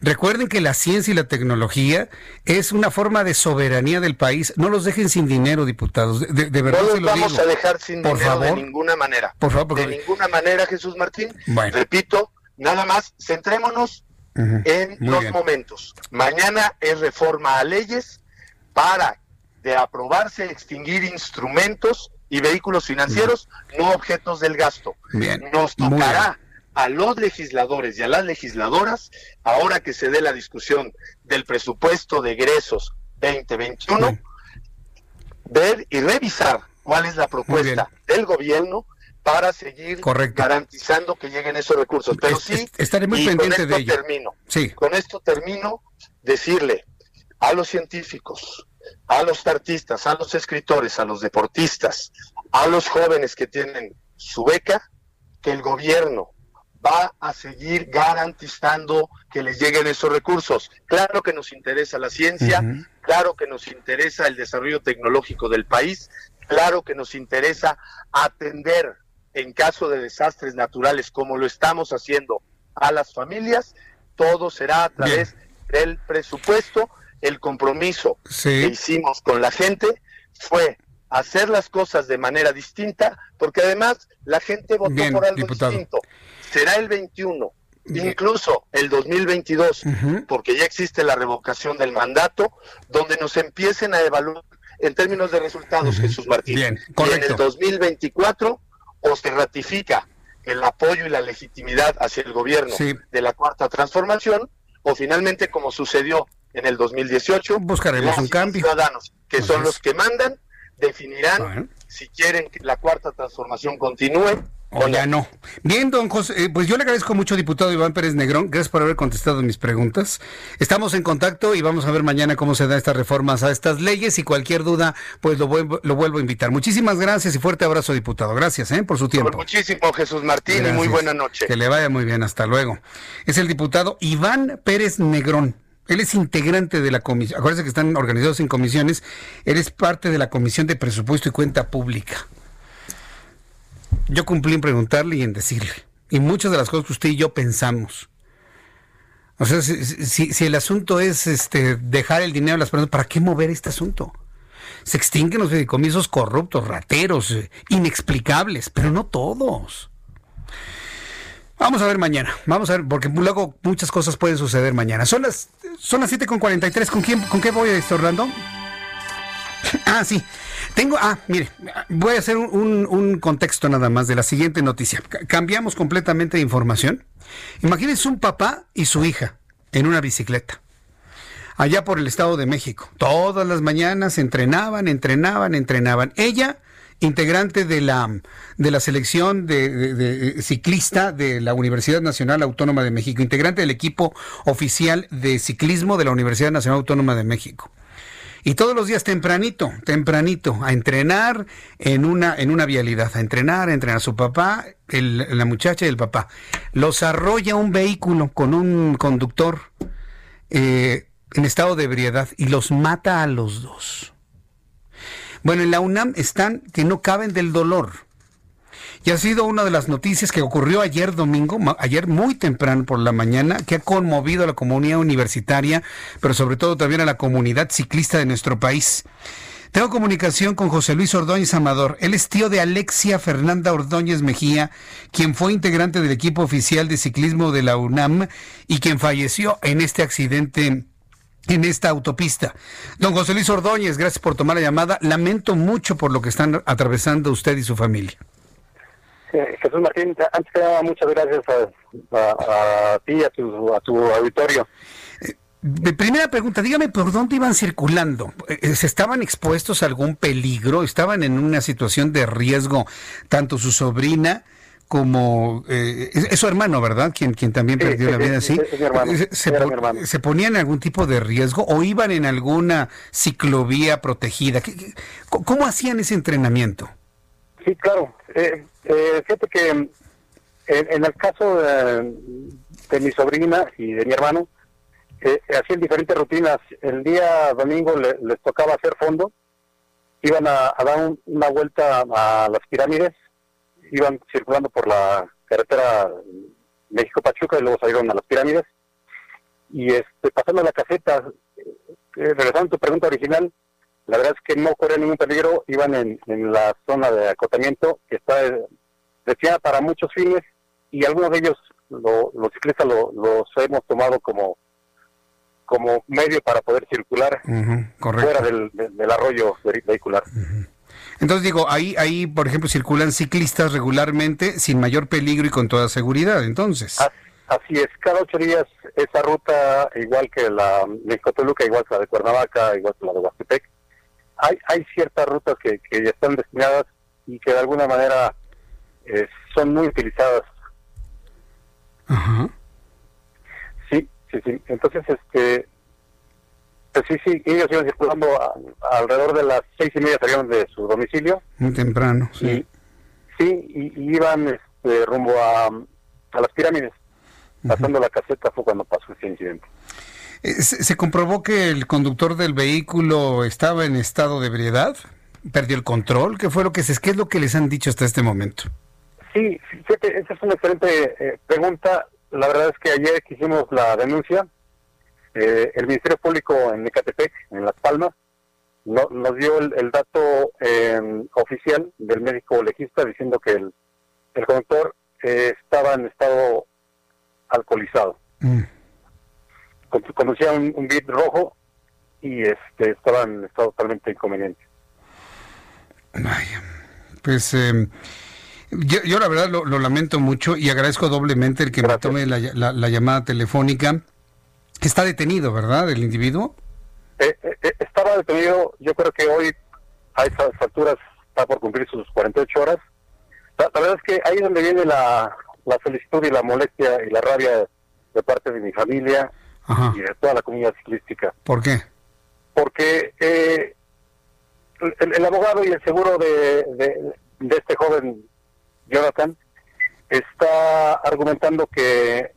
Recuerden que la ciencia y la tecnología es una forma de soberanía del país. No los dejen sin dinero, diputados. De, verdad no los vamos a dejar sin por dinero favor. de ninguna manera. Por favor, De ninguna manera, Jesús Martín. Repito, nada más, centrémonos en los momentos. Mañana es reforma a leyes para de aprobarse extinguir instrumentos y vehículos financieros, no objetos del gasto. Nos tocará a los legisladores y a las legisladoras, ahora que se dé la discusión del presupuesto de egresos 2021, ver y revisar cuál es la propuesta del gobierno para seguir garantizando que lleguen esos recursos. Pero sí, estaré muy pendiente de Termino. Sí. Con esto termino decirle a los científicos, a los artistas, a los escritores, a los deportistas, a los jóvenes que tienen su beca, que el gobierno va a seguir garantizando que les lleguen esos recursos. Claro que nos interesa la ciencia, claro que nos interesa el desarrollo tecnológico del país, claro que nos interesa atender en caso de desastres naturales como lo estamos haciendo a las familias, todo será a través del presupuesto. El compromiso que hicimos con la gente fue hacer las cosas de manera distinta, porque además la gente votó por algo distinto. Será el 21, incluso el 2022, porque ya existe la revocación del mandato, donde nos empiecen a evaluar en términos de resultados, Jesús Martín. Bien, Y en el 2024 o se ratifica el apoyo y la legitimidad hacia el gobierno de la cuarta transformación, o finalmente, como sucedió en el 2018, buscaremos un cambio. ciudadanos, que son los que mandan, definirán si quieren que la cuarta transformación continúe o ya no. Bien, don José, eh, pues yo le agradezco mucho, diputado Iván Pérez Negrón. Gracias por haber contestado mis preguntas. Estamos en contacto y vamos a ver mañana cómo se dan estas reformas a estas leyes y cualquier duda, pues lo vuelvo, lo vuelvo a invitar. Muchísimas gracias y fuerte abrazo, diputado. Gracias ¿eh? por su tiempo. muchísimo, Jesús Martín, y muy buena noche. Que le vaya muy bien. Hasta luego. Es el diputado Iván Pérez Negrón. Él es integrante de la comisión. Acuérdense que están organizados en comisiones. Él es parte de la Comisión de Presupuesto y Cuenta Pública. Yo cumplí en preguntarle y en decirle. Y muchas de las cosas que usted y yo pensamos. O sea, si, el asunto es este dejar el dinero a las personas, ¿para qué mover este asunto? Se extinguen los fideicomisos corruptos, rateros, eh, inexplicables, pero no todos. Vamos a ver mañana, vamos a ver, porque luego muchas cosas pueden suceder mañana. Son las, son las 7.43, ¿con quién, con qué voy, estar Orlando? Ah, sí. Tengo, ah, mire, voy a hacer un, contexto nada más de la siguiente noticia. cambiamos completamente de información. Imagínense un papá y su hija en una bicicleta. Allá por el Estado de México. Todas las mañanas entrenaban, entrenaban, entrenaban. Ella, integrante de la, de la selección de, ciclista de la Universidad Nacional Autónoma de México, integrante del equipo oficial de ciclismo de la Universidad Nacional Autónoma de México. Y todos los días tempranito, tempranito, a entrenar en una, en una vialidad, a entrenar, a entrenar a su papá, la muchacha y el papá. Los arrolla un vehículo con un conductor eh, en estado de ebriedad y los mata a los dos. Bueno, en la UNAM están que no caben del dolor y ha sido una de las noticias que ocurrió ayer domingo, ayer muy temprano por la mañana, que ha conmovido a la comunidad universitaria, pero sobre todo también a la comunidad ciclista de nuestro país. Tengo comunicación con José Luis Ordóñez Amador. Él es tío de Alexia Fernanda Ordóñez Mejía, quien fue integrante del equipo oficial de ciclismo de la UNAM y quien falleció en este accidente en esta autopista. Don José Luis Ordóñez, gracias por tomar la llamada. Lamento mucho por lo que están atravesando usted y su familia. Jesús Martín, antes que nada, muchas gracias a, ti, a tu, a tu auditorio. Eh, primera pregunta, dígame por dónde iban circulando. Eh, ¿Se estaban expuestos a algún peligro? ¿Estaban en una situación de riesgo tanto su sobrina como eh, es, su hermano, ¿verdad? Quien, quien también perdió la vida, ¿sí? se, ponían en algún tipo de riesgo o iban en alguna ciclovía protegida? ¿Cómo hacían ese entrenamiento? Sí, claro. Eh, eh, fíjate que en, el caso de, mi sobrina y de mi hermano, eh, hacían diferentes rutinas. El día domingo les tocaba hacer fondo, iban a, dar una vuelta a las pirámides, iban circulando por la carretera México-Pachuca y luego salieron a las pirámides. Y este, pasando la caseta, eh, regresando a tu pregunta original, la verdad es que no corren ningún peligro, iban en, la zona de acotamiento que está destinada para muchos fines y algunos de ellos los ciclistas los hemos tomado como como medio para poder circular fuera del, arroyo vehicular. Entonces digo, ahí, ahí, por ejemplo, circulan ciclistas regularmente sin mayor peligro y con toda seguridad, entonces. Así es, cada ocho días esa ruta, igual que la México-Toluca, igual que la de Cuernavaca, igual que la de Huastepec, hay, hay ciertas rutas que, que ya están destinadas y que de alguna manera eh, son muy utilizadas. Sí, sí, sí. Entonces, este, Pues sí, sí, ellos iban circulando alrededor de las seis y media salieron de su domicilio. Muy temprano, sí. sí, y, iban este, rumbo a, a las pirámides. Pasando la caseta fue cuando pasó ese incidente. Eh, ¿Se, comprobó que el conductor del vehículo estaba en estado de ebriedad? ¿Perdió el control? ¿Qué fue lo que se, qué es lo que les han dicho hasta este momento? Sí, fíjate, esa es una excelente eh, pregunta. La verdad es que ayer que hicimos la denuncia, eh, el Ministerio Público en Ecatepec, en Las Palmas, no, nos dio el, dato em, oficial del médico legista diciendo que el, el conductor estaba en estado alcoholizado. Mm conducía un, un bit rojo y este estaba en estado totalmente inconveniente. pues eh, yo, la verdad lo, lamento mucho y agradezco doblemente el que me tome la, la, llamada telefónica. Está detenido, ¿verdad, el individuo? Eh, eh, estaba detenido, yo creo que hoy a estas alturas está por cumplir sus 48 horas. La, la verdad es que ahí es donde viene la, la solicitud y la molestia y la rabia de parte de mi familia y de toda la comunidad ciclística. ¿Por qué? Porque eh, el, abogado y el seguro de, de, este joven Jonathan está argumentando que,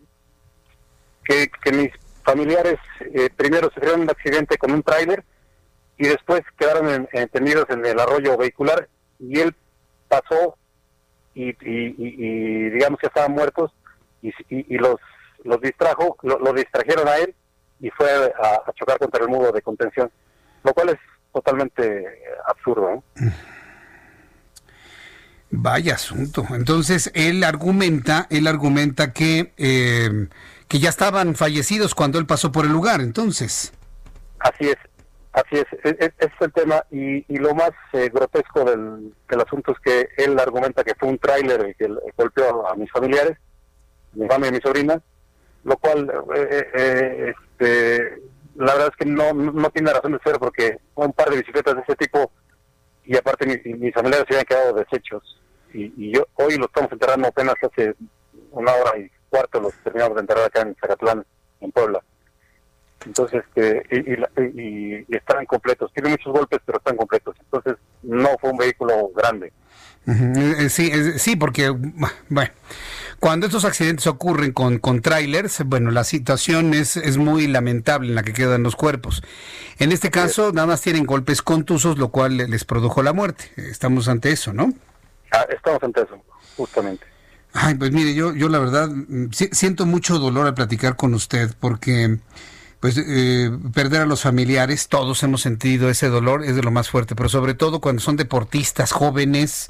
que, mis familiares eh, primero sufrieron un accidente con un tráiler y después quedaron en, tendidos en el arroyo vehicular y él pasó y, y, digamos que estaban muertos y, y, los los distrajo, lo, distrajeron a él y fue a, chocar contra el muro de contención, lo cual es totalmente absurdo. Vaya asunto. Entonces él argumenta, él argumenta que eh, que ya estaban fallecidos cuando él pasó por el lugar. Entonces. Así es, así es. E, e, ese es el tema y, lo más eh, grotesco del, del, asunto es que él argumenta que fue un tráiler que golpeó a mis familiares, mi mamá y mi sobrina, lo cual eh, eh, eh, este, la verdad es que no, no tiene razón de ser porque un par de bicicletas de ese tipo y aparte mis, mis familiares se habían quedado deshechos y, yo hoy lo estamos enterrando apenas hace una hora y cuarto los terminamos de enterrar acá en Zacatlán, en Puebla. Entonces, este, y, y, están completos. Tiene muchos golpes, pero están completos. Entonces, no fue un vehículo grande. Sí, sí, porque, bueno, cuando estos accidentes ocurren con, con trailers, bueno, la situación es, es muy lamentable en la que quedan los cuerpos. En este caso, nada más tienen golpes contusos, lo cual les produjo la muerte. Estamos ante eso, ¿no? Ah, estamos ante eso, justamente. Ay, pues mire, yo, yo la verdad mm, siento mucho dolor al platicar con usted, porque pues eh, perder a los familiares, todos hemos sentido ese dolor, es de lo más fuerte, pero sobre todo cuando son deportistas jóvenes,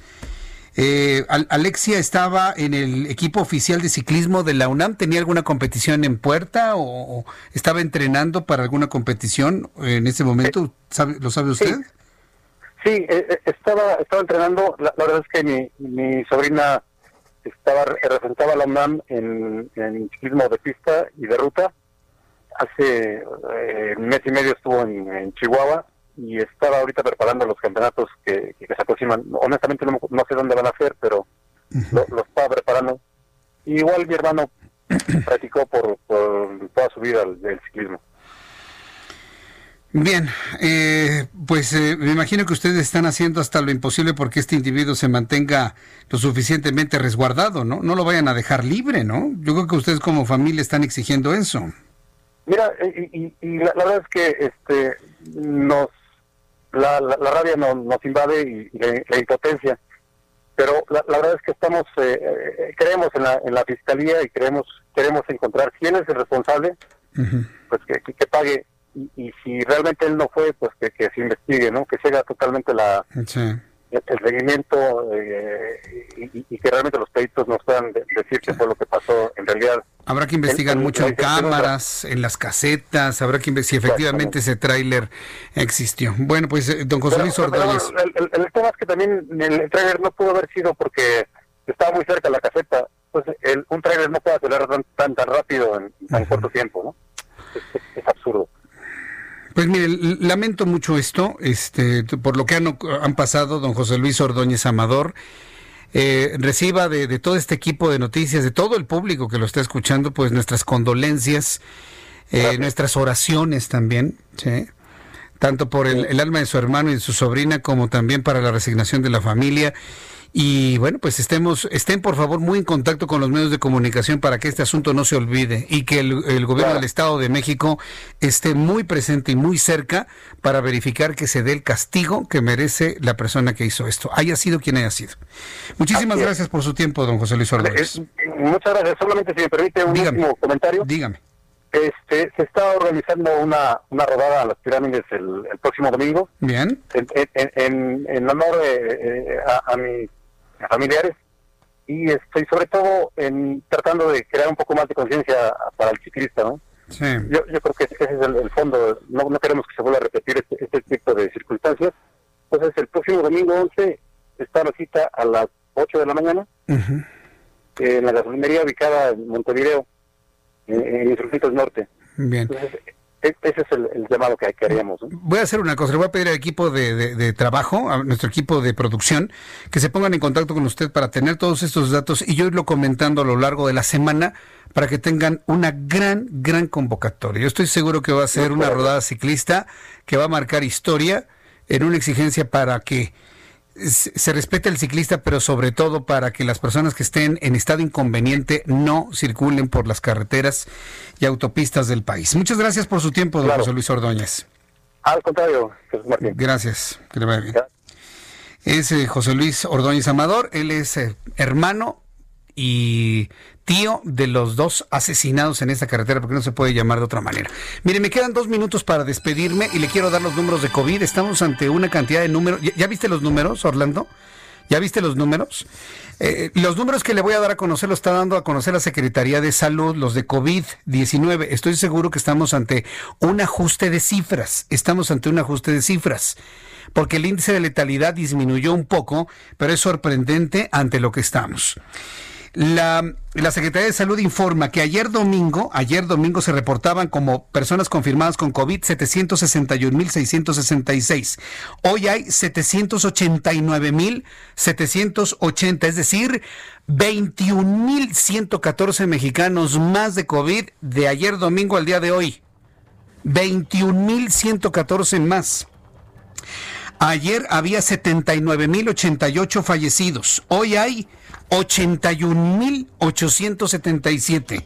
eh, Alexia estaba en el equipo oficial de ciclismo de la UNAM. ¿Tenía alguna competición en puerta o, estaba entrenando para alguna competición en ese momento? ¿Lo sabe usted? Sí, eh, eh, estaba estaba entrenando. La, verdad es que mi, sobrina estaba representaba a la UNAM en, ciclismo de pista y de ruta. Hace un mes y medio estuvo en Chihuahua y estaba ahorita preparando los campeonatos que, se aproximan. Honestamente no, sé dónde van a ser, pero lo, estaba preparando. igual mi hermano practicó por, toda su vida el, ciclismo. Bien, eh, pues eh, me imagino que ustedes están haciendo hasta lo imposible porque este individuo se mantenga lo suficientemente resguardado, ¿no? No lo vayan a dejar libre, ¿no? Yo creo que ustedes como familia están exigiendo eso. Mira, y, la, verdad es que este nos la, la, rabia nos invade y, la, impotencia. Pero la, verdad es que estamos, eh, eh, creemos en la, en la fiscalía y creemos, queremos encontrar quién es el responsable, pues que, que, pague. Y, si realmente él no fue, pues que, que se investigue, ¿no? Que se totalmente la, el seguimiento eh, y, que realmente los peritos nos puedan decir qué fue lo que pasó en realidad. Habrá que investigar mucho en cámaras, en las casetas, habrá que investigar si efectivamente ese tráiler existió. Bueno, pues eh, don José Luis Ordóñez. El, el, tema es que también el tráiler no pudo haber sido porque estaba muy cerca de la caseta. Pues el, un tráiler no puede acelerar tan, tan, rápido en tan corto tiempo, ¿no? es absurdo. Pues mire, lamento mucho esto, este, por lo que han, han pasado, don José Luis Ordóñez Amador. Eh, reciba de, todo este equipo de noticias, de todo el público que lo está escuchando, pues nuestras condolencias. Eh, nuestras oraciones también, ¿sí? tanto por el, el, alma de su hermano y de su sobrina como también para la resignación de la familia. Y bueno, pues estemos, estén por favor muy en contacto con los medios de comunicación para que este asunto no se olvide y que el, gobierno del Estado de México esté muy presente y muy cerca para verificar que se dé el castigo que merece la persona que hizo esto, haya sido quien haya sido. Muchísimas gracias por su tiempo, don José Luis Ordóñez. Muchas gracias. Solamente si me permite un último comentario. Dígame. Este, se está organizando una, una rodada a las pirámides el, próximo domingo. Bien. En, en, en, honor eh, a, a mi familiares y estoy sobre todo en tratando de crear un poco más de conciencia para el ciclista, ¿no? Sí. Yo, yo creo que ese es el, fondo, no, no, queremos que se vuelva a repetir este, este tipo de circunstancias. Entonces, el próximo domingo 11 está la cita a las 8 de la mañana en la gasolinería ubicada en Montevideo, en, en Norte. Bien. E-, ese es el, llamado que, haríamos. Voy a hacer una cosa, le voy a pedir al equipo de, trabajo, a nuestro equipo de producción, que se pongan en contacto con usted para tener todos estos datos y yo irlo comentando a lo largo de la semana para que tengan una gran, gran convocatoria. Yo estoy seguro que va a ser una rodada ciclista que va a marcar historia en una exigencia para que se respete el ciclista, pero sobre todo para que las personas que estén en estado inconveniente no circulen por las carreteras y autopistas del país. Muchas gracias por su tiempo, don José Luis Ordóñez. Al contrario, Jesús Martín. Gracias, que le vaya bien. Es eh, José Luis Ordóñez Amador, él es eh, hermano y tío de los dos asesinados en esta carretera, porque no se puede llamar de otra manera. Mire, me quedan dos minutos para despedirme y le quiero dar los números de COVID. Estamos ante una cantidad de números. ¿Ya, viste los números, Orlando? ¿Ya viste los números? Eh, los números que le voy a dar a conocer lo está dando a conocer la Secretaría de Salud, los de COVID-19. Estoy seguro que estamos ante un ajuste de cifras. Estamos ante un ajuste de cifras. Porque el índice de letalidad disminuyó un poco, pero es sorprendente ante lo que estamos. La, Secretaría de Salud informa que ayer domingo, ayer domingo se reportaban como personas confirmadas con COVID 761.666. Hoy hay 789.780, es decir, 21.114 mexicanos más de COVID de ayer domingo al día de hoy. 21.114 más. Ayer había 79.088 fallecidos. Hoy hay 81.877.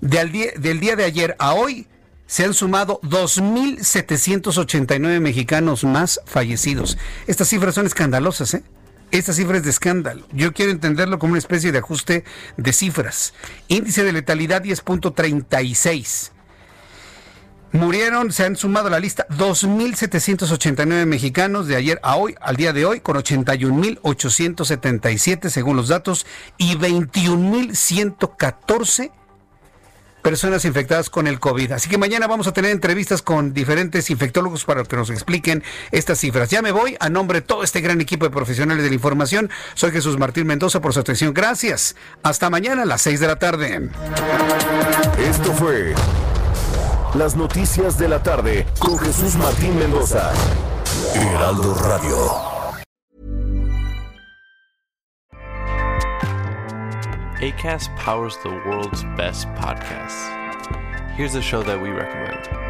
Del día, del día de ayer a hoy se han sumado 2.789 mexicanos más fallecidos. Estas cifras son escandalosas, ¿eh? Esta cifra es de escándalo. Yo quiero entenderlo como una especie de ajuste de cifras. Índice de letalidad 10.36. Murieron, se han sumado a la lista 2.789 mexicanos de ayer a hoy, al día de hoy, con 81.877 según los datos y 21.114 personas infectadas con el COVID. Así que mañana vamos a tener entrevistas con diferentes infectólogos para que nos expliquen estas cifras. Ya me voy a nombre de todo este gran equipo de profesionales de la información. Soy Jesús Martín Mendoza por su atención. Gracias. Hasta mañana a las 6 de la tarde. Esto fue las noticias de la tarde con Jesús Martín Mendoza. Heraldo Radio. ACAST powers the world's best podcasts. Here's a show that we recommend.